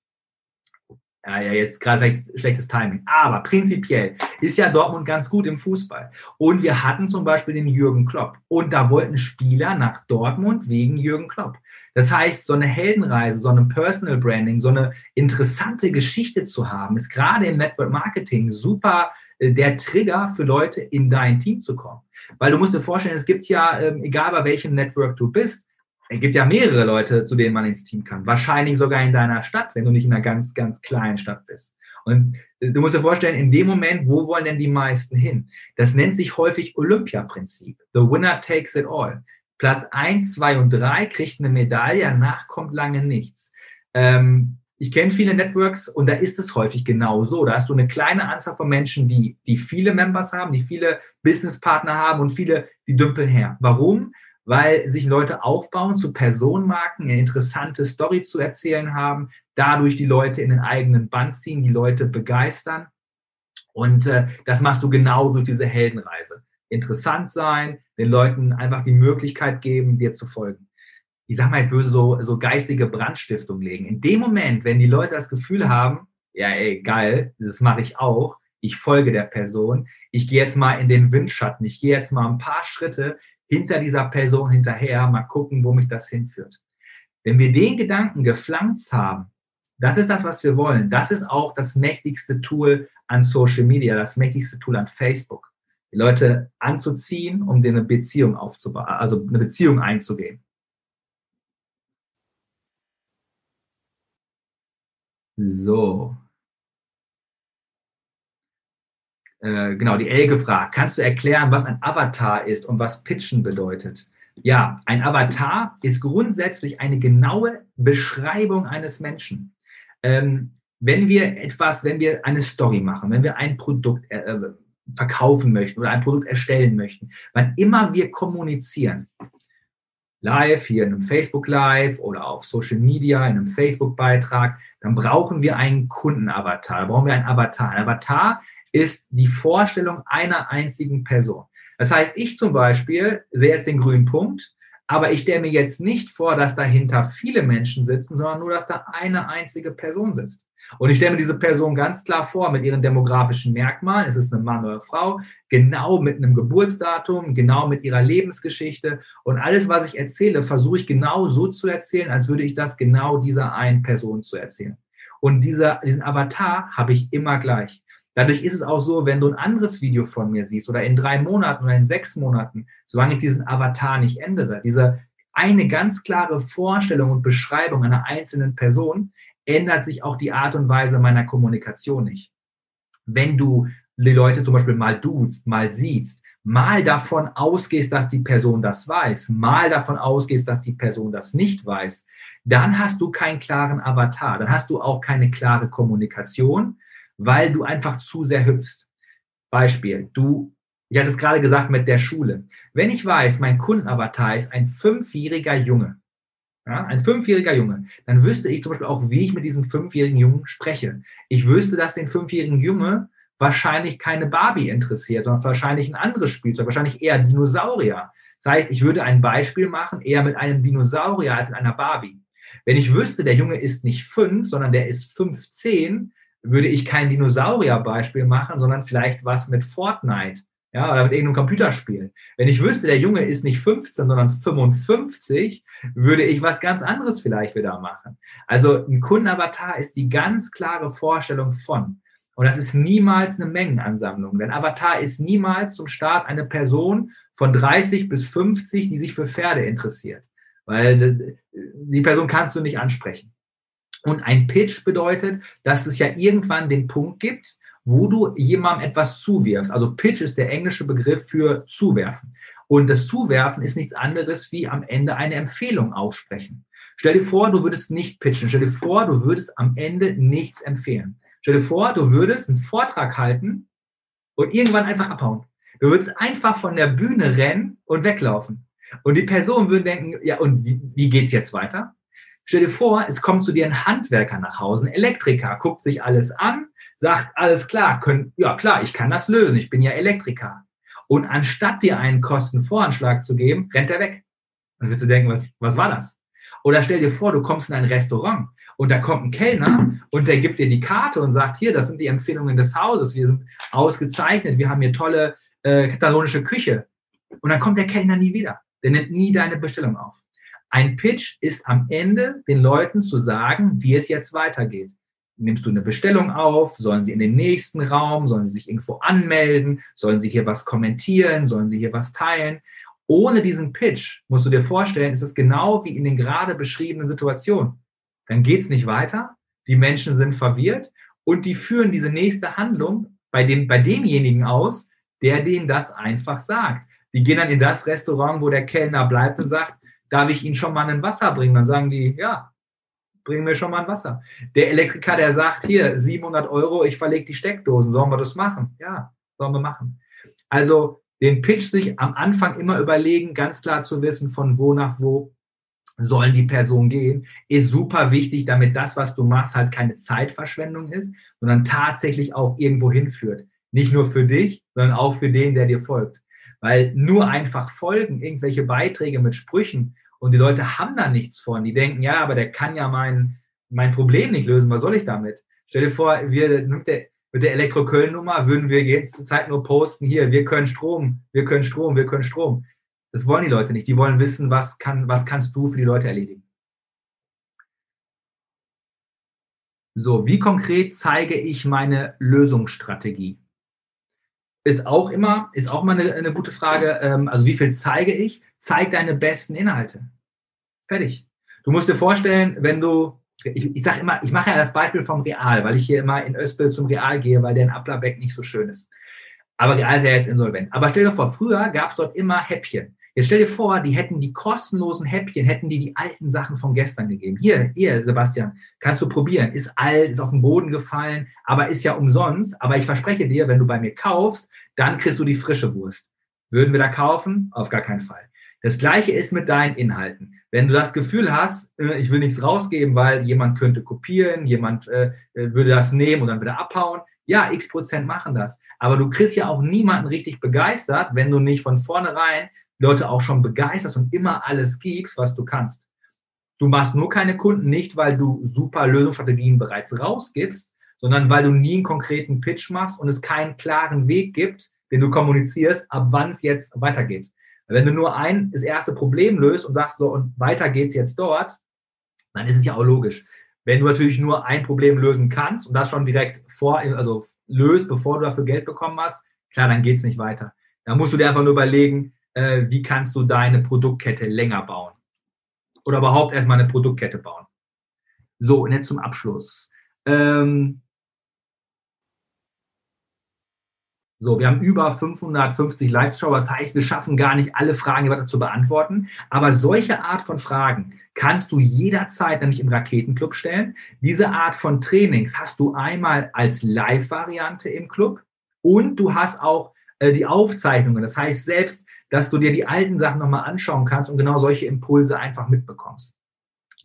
Ja, ja, jetzt gerade schlechtes Timing. Aber prinzipiell ist ja Dortmund ganz gut im Fußball. Und wir hatten zum Beispiel den Jürgen Klopp. Und da wollten Spieler nach Dortmund wegen Jürgen Klopp. Das heißt, so eine Heldenreise, so ein Personal Branding, so eine interessante Geschichte zu haben, ist gerade im Network Marketing super äh, der Trigger für Leute in dein Team zu kommen. Weil du musst dir vorstellen, es gibt ja, ähm, egal bei welchem Network du bist, es gibt ja mehrere Leute, zu denen man ins Team kann. Wahrscheinlich sogar in deiner Stadt, wenn du nicht in einer ganz, ganz kleinen Stadt bist. Und äh, du musst dir vorstellen, in dem Moment, wo wollen denn die meisten hin? Das nennt sich häufig Olympia-Prinzip. The winner takes it all. Platz 1, 2 und 3 kriegt eine Medaille, danach kommt lange nichts. Ähm, ich kenne viele Networks und da ist es häufig genau so. Da hast du eine kleine Anzahl von Menschen, die, die viele Members haben, die viele Businesspartner haben und viele, die dümpeln her. Warum? Weil sich Leute aufbauen zu Personenmarken, eine interessante Story zu erzählen haben, dadurch die Leute in den eigenen Band ziehen, die Leute begeistern. Und äh, das machst du genau durch diese Heldenreise interessant sein, den Leuten einfach die Möglichkeit geben, dir zu folgen. Ich sag mal jetzt böse, so, so geistige Brandstiftung legen. In dem Moment, wenn die Leute das Gefühl haben, ja, ey, geil, das mache ich auch, ich folge der Person, ich gehe jetzt mal in den Windschatten, ich gehe jetzt mal ein paar Schritte hinter dieser Person hinterher, mal gucken, wo mich das hinführt. Wenn wir den Gedanken gepflanzt haben, das ist das, was wir wollen. Das ist auch das mächtigste Tool an Social Media, das mächtigste Tool an Facebook die Leute anzuziehen, um eine Beziehung aufzubauen, also eine Beziehung einzugehen. So. Äh, genau, die Elke fragt, kannst du erklären, was ein Avatar ist und was Pitchen bedeutet? Ja, ein Avatar ist grundsätzlich eine genaue Beschreibung eines Menschen. Ähm, wenn wir etwas, wenn wir eine Story machen, wenn wir ein Produkt äh, verkaufen möchten oder ein Produkt erstellen möchten, wann immer wir kommunizieren, live, hier in einem Facebook Live oder auf Social Media, in einem Facebook-Beitrag, dann brauchen wir einen Kundenavatar, brauchen wir einen Avatar. Ein Avatar ist die Vorstellung einer einzigen Person. Das heißt, ich zum Beispiel sehe jetzt den grünen Punkt, aber ich stelle mir jetzt nicht vor, dass dahinter viele Menschen sitzen, sondern nur, dass da eine einzige Person sitzt. Und ich stelle mir diese Person ganz klar vor mit ihren demografischen Merkmalen. Es ist eine Mann oder Frau, genau mit einem Geburtsdatum, genau mit ihrer Lebensgeschichte. Und alles, was ich erzähle, versuche ich genau so zu erzählen, als würde ich das genau dieser einen Person zu erzählen. Und dieser, diesen Avatar habe ich immer gleich. Dadurch ist es auch so, wenn du ein anderes Video von mir siehst oder in drei Monaten oder in sechs Monaten, solange ich diesen Avatar nicht ändere, diese eine ganz klare Vorstellung und Beschreibung einer einzelnen Person, ändert sich auch die Art und Weise meiner Kommunikation nicht. Wenn du die Leute zum Beispiel mal duzt, mal siehst, mal davon ausgehst, dass die Person das weiß, mal davon ausgehst, dass die Person das nicht weiß, dann hast du keinen klaren Avatar, dann hast du auch keine klare Kommunikation, weil du einfach zu sehr hüpfst. Beispiel, du, ich hatte es gerade gesagt mit der Schule. Wenn ich weiß, mein Kundenavatar ist ein fünfjähriger Junge, ja, ein fünfjähriger Junge, dann wüsste ich zum Beispiel auch, wie ich mit diesem fünfjährigen Jungen spreche. Ich wüsste, dass den fünfjährigen Junge wahrscheinlich keine Barbie interessiert, sondern wahrscheinlich ein anderes Spielzeug, wahrscheinlich eher Dinosaurier. Das heißt, ich würde ein Beispiel machen, eher mit einem Dinosaurier als mit einer Barbie. Wenn ich wüsste, der Junge ist nicht fünf, sondern der ist 15, würde ich kein Dinosaurier-Beispiel machen, sondern vielleicht was mit Fortnite Ja, oder mit irgendeinem Computerspiel. Wenn ich wüsste, der Junge ist nicht 15, sondern 55, würde ich was ganz anderes vielleicht wieder machen. Also ein Kundenavatar ist die ganz klare Vorstellung von. Und das ist niemals eine Mengenansammlung. Denn Avatar ist niemals zum Start eine Person von 30 bis 50, die sich für Pferde interessiert. Weil die Person kannst du nicht ansprechen. Und ein Pitch bedeutet, dass es ja irgendwann den Punkt gibt, wo du jemandem etwas zuwirfst. Also Pitch ist der englische Begriff für zuwerfen. Und das Zuwerfen ist nichts anderes wie am Ende eine Empfehlung aussprechen. Stell dir vor, du würdest nicht pitchen. Stell dir vor, du würdest am Ende nichts empfehlen. Stell dir vor, du würdest einen Vortrag halten und irgendwann einfach abhauen. Du würdest einfach von der Bühne rennen und weglaufen. Und die Person würde denken, ja, und wie, wie geht's jetzt weiter? Stell dir vor, es kommt zu dir ein Handwerker nach Hause, ein Elektriker, guckt sich alles an, sagt, alles klar, können, ja klar, ich kann das lösen, ich bin ja Elektriker. Und anstatt dir einen Kostenvoranschlag zu geben, rennt er weg. Dann wirst du denken, was, was war das? Oder stell dir vor, du kommst in ein Restaurant und da kommt ein Kellner und der gibt dir die Karte und sagt, hier, das sind die Empfehlungen des Hauses, wir sind ausgezeichnet, wir haben hier tolle äh, katalonische Küche. Und dann kommt der Kellner nie wieder. Der nimmt nie deine Bestellung auf. Ein Pitch ist am Ende den Leuten zu sagen, wie es jetzt weitergeht nimmst du eine Bestellung auf? Sollen sie in den nächsten Raum? Sollen sie sich irgendwo anmelden? Sollen sie hier was kommentieren? Sollen sie hier was teilen? Ohne diesen Pitch musst du dir vorstellen, ist es genau wie in den gerade beschriebenen Situationen. Dann geht es nicht weiter, die Menschen sind verwirrt und die führen diese nächste Handlung bei, dem, bei demjenigen aus, der denen das einfach sagt. Die gehen dann in das Restaurant, wo der Kellner bleibt und sagt, darf ich Ihnen schon mal ein Wasser bringen? Dann sagen die, ja, bringen wir schon mal ein Wasser. Der Elektriker, der sagt, hier, 700 Euro, ich verlege die Steckdosen, sollen wir das machen? Ja, sollen wir machen. Also den Pitch sich am Anfang immer überlegen, ganz klar zu wissen, von wo nach wo sollen die Personen gehen, ist super wichtig, damit das, was du machst, halt keine Zeitverschwendung ist, sondern tatsächlich auch irgendwo hinführt. Nicht nur für dich, sondern auch für den, der dir folgt. Weil nur einfach folgen, irgendwelche Beiträge mit Sprüchen und die Leute haben da nichts von. Die denken, ja, aber der kann ja mein, mein Problem nicht lösen. Was soll ich damit? Stell dir vor, wir mit der, mit der Elektro-Köln-Nummer würden wir jetzt zur Zeit nur posten, hier, wir können Strom, wir können Strom, wir können Strom. Das wollen die Leute nicht. Die wollen wissen, was, kann, was kannst du für die Leute erledigen. So, wie konkret zeige ich meine Lösungsstrategie? Ist auch immer, ist auch mal eine, eine gute Frage. Ähm, also, wie viel zeige ich? zeig deine besten Inhalte. Fertig. Du musst dir vorstellen, wenn du, ich, ich sage immer, ich mache ja das Beispiel vom Real, weil ich hier immer in Öspel zum Real gehe, weil der in Applerbeck nicht so schön ist. Aber Real ist ja jetzt insolvent. Aber stell dir vor, früher gab es dort immer Häppchen. Jetzt stell dir vor, die hätten die kostenlosen Häppchen, hätten die die alten Sachen von gestern gegeben. Hier, hier, Sebastian, kannst du probieren. Ist alt, ist auf den Boden gefallen, aber ist ja umsonst. Aber ich verspreche dir, wenn du bei mir kaufst, dann kriegst du die frische Wurst. Würden wir da kaufen? Auf gar keinen Fall. Das gleiche ist mit deinen Inhalten. Wenn du das Gefühl hast, äh, ich will nichts rausgeben, weil jemand könnte kopieren, jemand äh, äh, würde das nehmen und dann wieder abhauen, ja, x Prozent machen das. Aber du kriegst ja auch niemanden richtig begeistert, wenn du nicht von vornherein Leute auch schon begeisterst und immer alles gibst, was du kannst. Du machst nur keine Kunden nicht, weil du super Lösungsstrategien bereits rausgibst, sondern weil du nie einen konkreten Pitch machst und es keinen klaren Weg gibt, den du kommunizierst, ab wann es jetzt weitergeht. Wenn du nur ein, das erste Problem löst und sagst so, und weiter geht's jetzt dort, dann ist es ja auch logisch. Wenn du natürlich nur ein Problem lösen kannst und das schon direkt vor, also löst, bevor du dafür Geld bekommen hast, klar, dann geht's nicht weiter. Da musst du dir einfach nur überlegen, äh, wie kannst du deine Produktkette länger bauen. Oder überhaupt erstmal eine Produktkette bauen. So, und jetzt zum Abschluss. Ähm, So, wir haben über 550 Live-Schauer. Das heißt, wir schaffen gar nicht alle Fragen weiter zu beantworten. Aber solche Art von Fragen kannst du jederzeit nämlich im Raketenclub stellen. Diese Art von Trainings hast du einmal als Live-Variante im Club und du hast auch äh, die Aufzeichnungen. Das heißt selbst, dass du dir die alten Sachen nochmal anschauen kannst und genau solche Impulse einfach mitbekommst.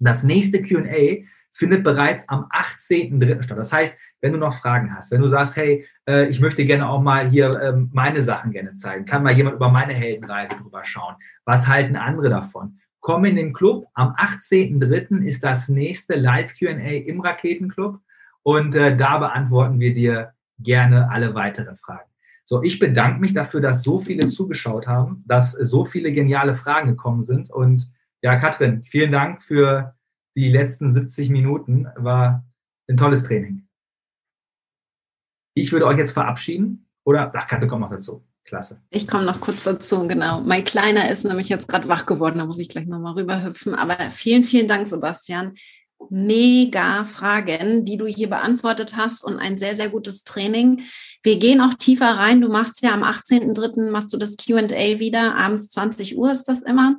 Das nächste Q&A findet bereits am 18.03. statt. Das heißt, wenn du noch Fragen hast, wenn du sagst, hey, äh, ich möchte gerne auch mal hier ähm, meine Sachen gerne zeigen, kann mal jemand über meine Heldenreise drüber schauen. Was halten andere davon? Komm in den Club. Am 18.03. ist das nächste Live-QA im Raketenclub und äh, da beantworten wir dir gerne alle weiteren Fragen. So, ich bedanke mich dafür, dass so viele zugeschaut haben, dass so viele geniale Fragen gekommen sind. Und ja, Katrin, vielen Dank für die letzten 70 Minuten. War ein tolles Training. Ich würde euch jetzt verabschieden. Oder, ach, Katrin, komm noch dazu. Klasse. Ich komme noch kurz dazu, genau. Mein Kleiner ist nämlich jetzt gerade wach geworden, da muss ich gleich nochmal rüberhüpfen. Aber vielen, vielen Dank, Sebastian. Mega Fragen, die du hier beantwortet hast und ein sehr, sehr gutes Training. Wir gehen auch tiefer rein. Du machst ja am 18.03. machst du das QA wieder. Abends 20 Uhr ist das immer.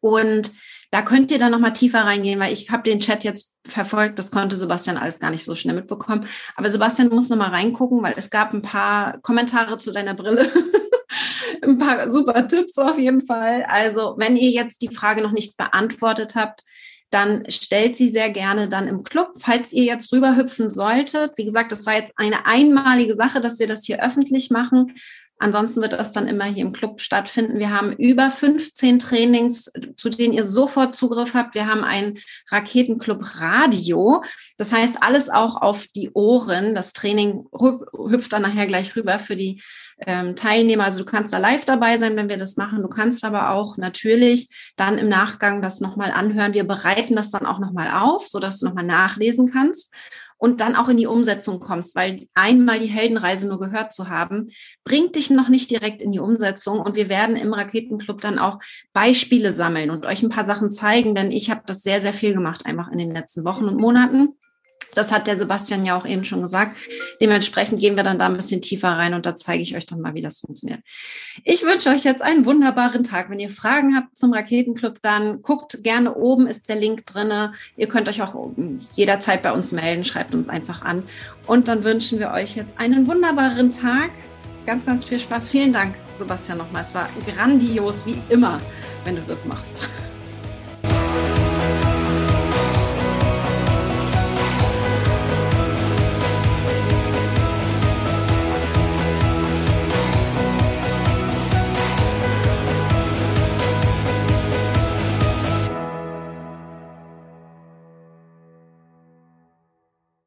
Und da könnt ihr dann nochmal tiefer reingehen, weil ich habe den Chat jetzt verfolgt. Das konnte Sebastian alles gar nicht so schnell mitbekommen. Aber Sebastian muss nochmal reingucken, weil es gab ein paar Kommentare zu deiner Brille. <laughs> ein paar super Tipps auf jeden Fall. Also, wenn ihr jetzt die Frage noch nicht beantwortet habt, dann stellt sie sehr gerne dann im Club. Falls ihr jetzt rüberhüpfen solltet, wie gesagt, das war jetzt eine einmalige Sache, dass wir das hier öffentlich machen. Ansonsten wird das dann immer hier im Club stattfinden. Wir haben über 15 Trainings, zu denen ihr sofort Zugriff habt. Wir haben ein Raketenclub Radio. Das heißt, alles auch auf die Ohren. Das Training hüpft dann nachher gleich rüber für die ähm, Teilnehmer. Also du kannst da live dabei sein, wenn wir das machen. Du kannst aber auch natürlich dann im Nachgang das nochmal anhören. Wir bereiten das dann auch nochmal auf, sodass du nochmal nachlesen kannst und dann auch in die Umsetzung kommst, weil einmal die Heldenreise nur gehört zu haben, bringt dich noch nicht direkt in die Umsetzung. Und wir werden im Raketenclub dann auch Beispiele sammeln und euch ein paar Sachen zeigen, denn ich habe das sehr, sehr viel gemacht, einfach in den letzten Wochen und Monaten. Das hat der Sebastian ja auch eben schon gesagt. Dementsprechend gehen wir dann da ein bisschen tiefer rein und da zeige ich euch dann mal, wie das funktioniert. Ich wünsche euch jetzt einen wunderbaren Tag. Wenn ihr Fragen habt zum Raketenclub, dann guckt gerne oben, ist der Link drin. Ihr könnt euch auch jederzeit bei uns melden, schreibt uns einfach an. Und dann wünschen wir euch jetzt einen wunderbaren Tag. Ganz, ganz viel Spaß. Vielen Dank, Sebastian, nochmal. Es war grandios, wie immer, wenn du das machst.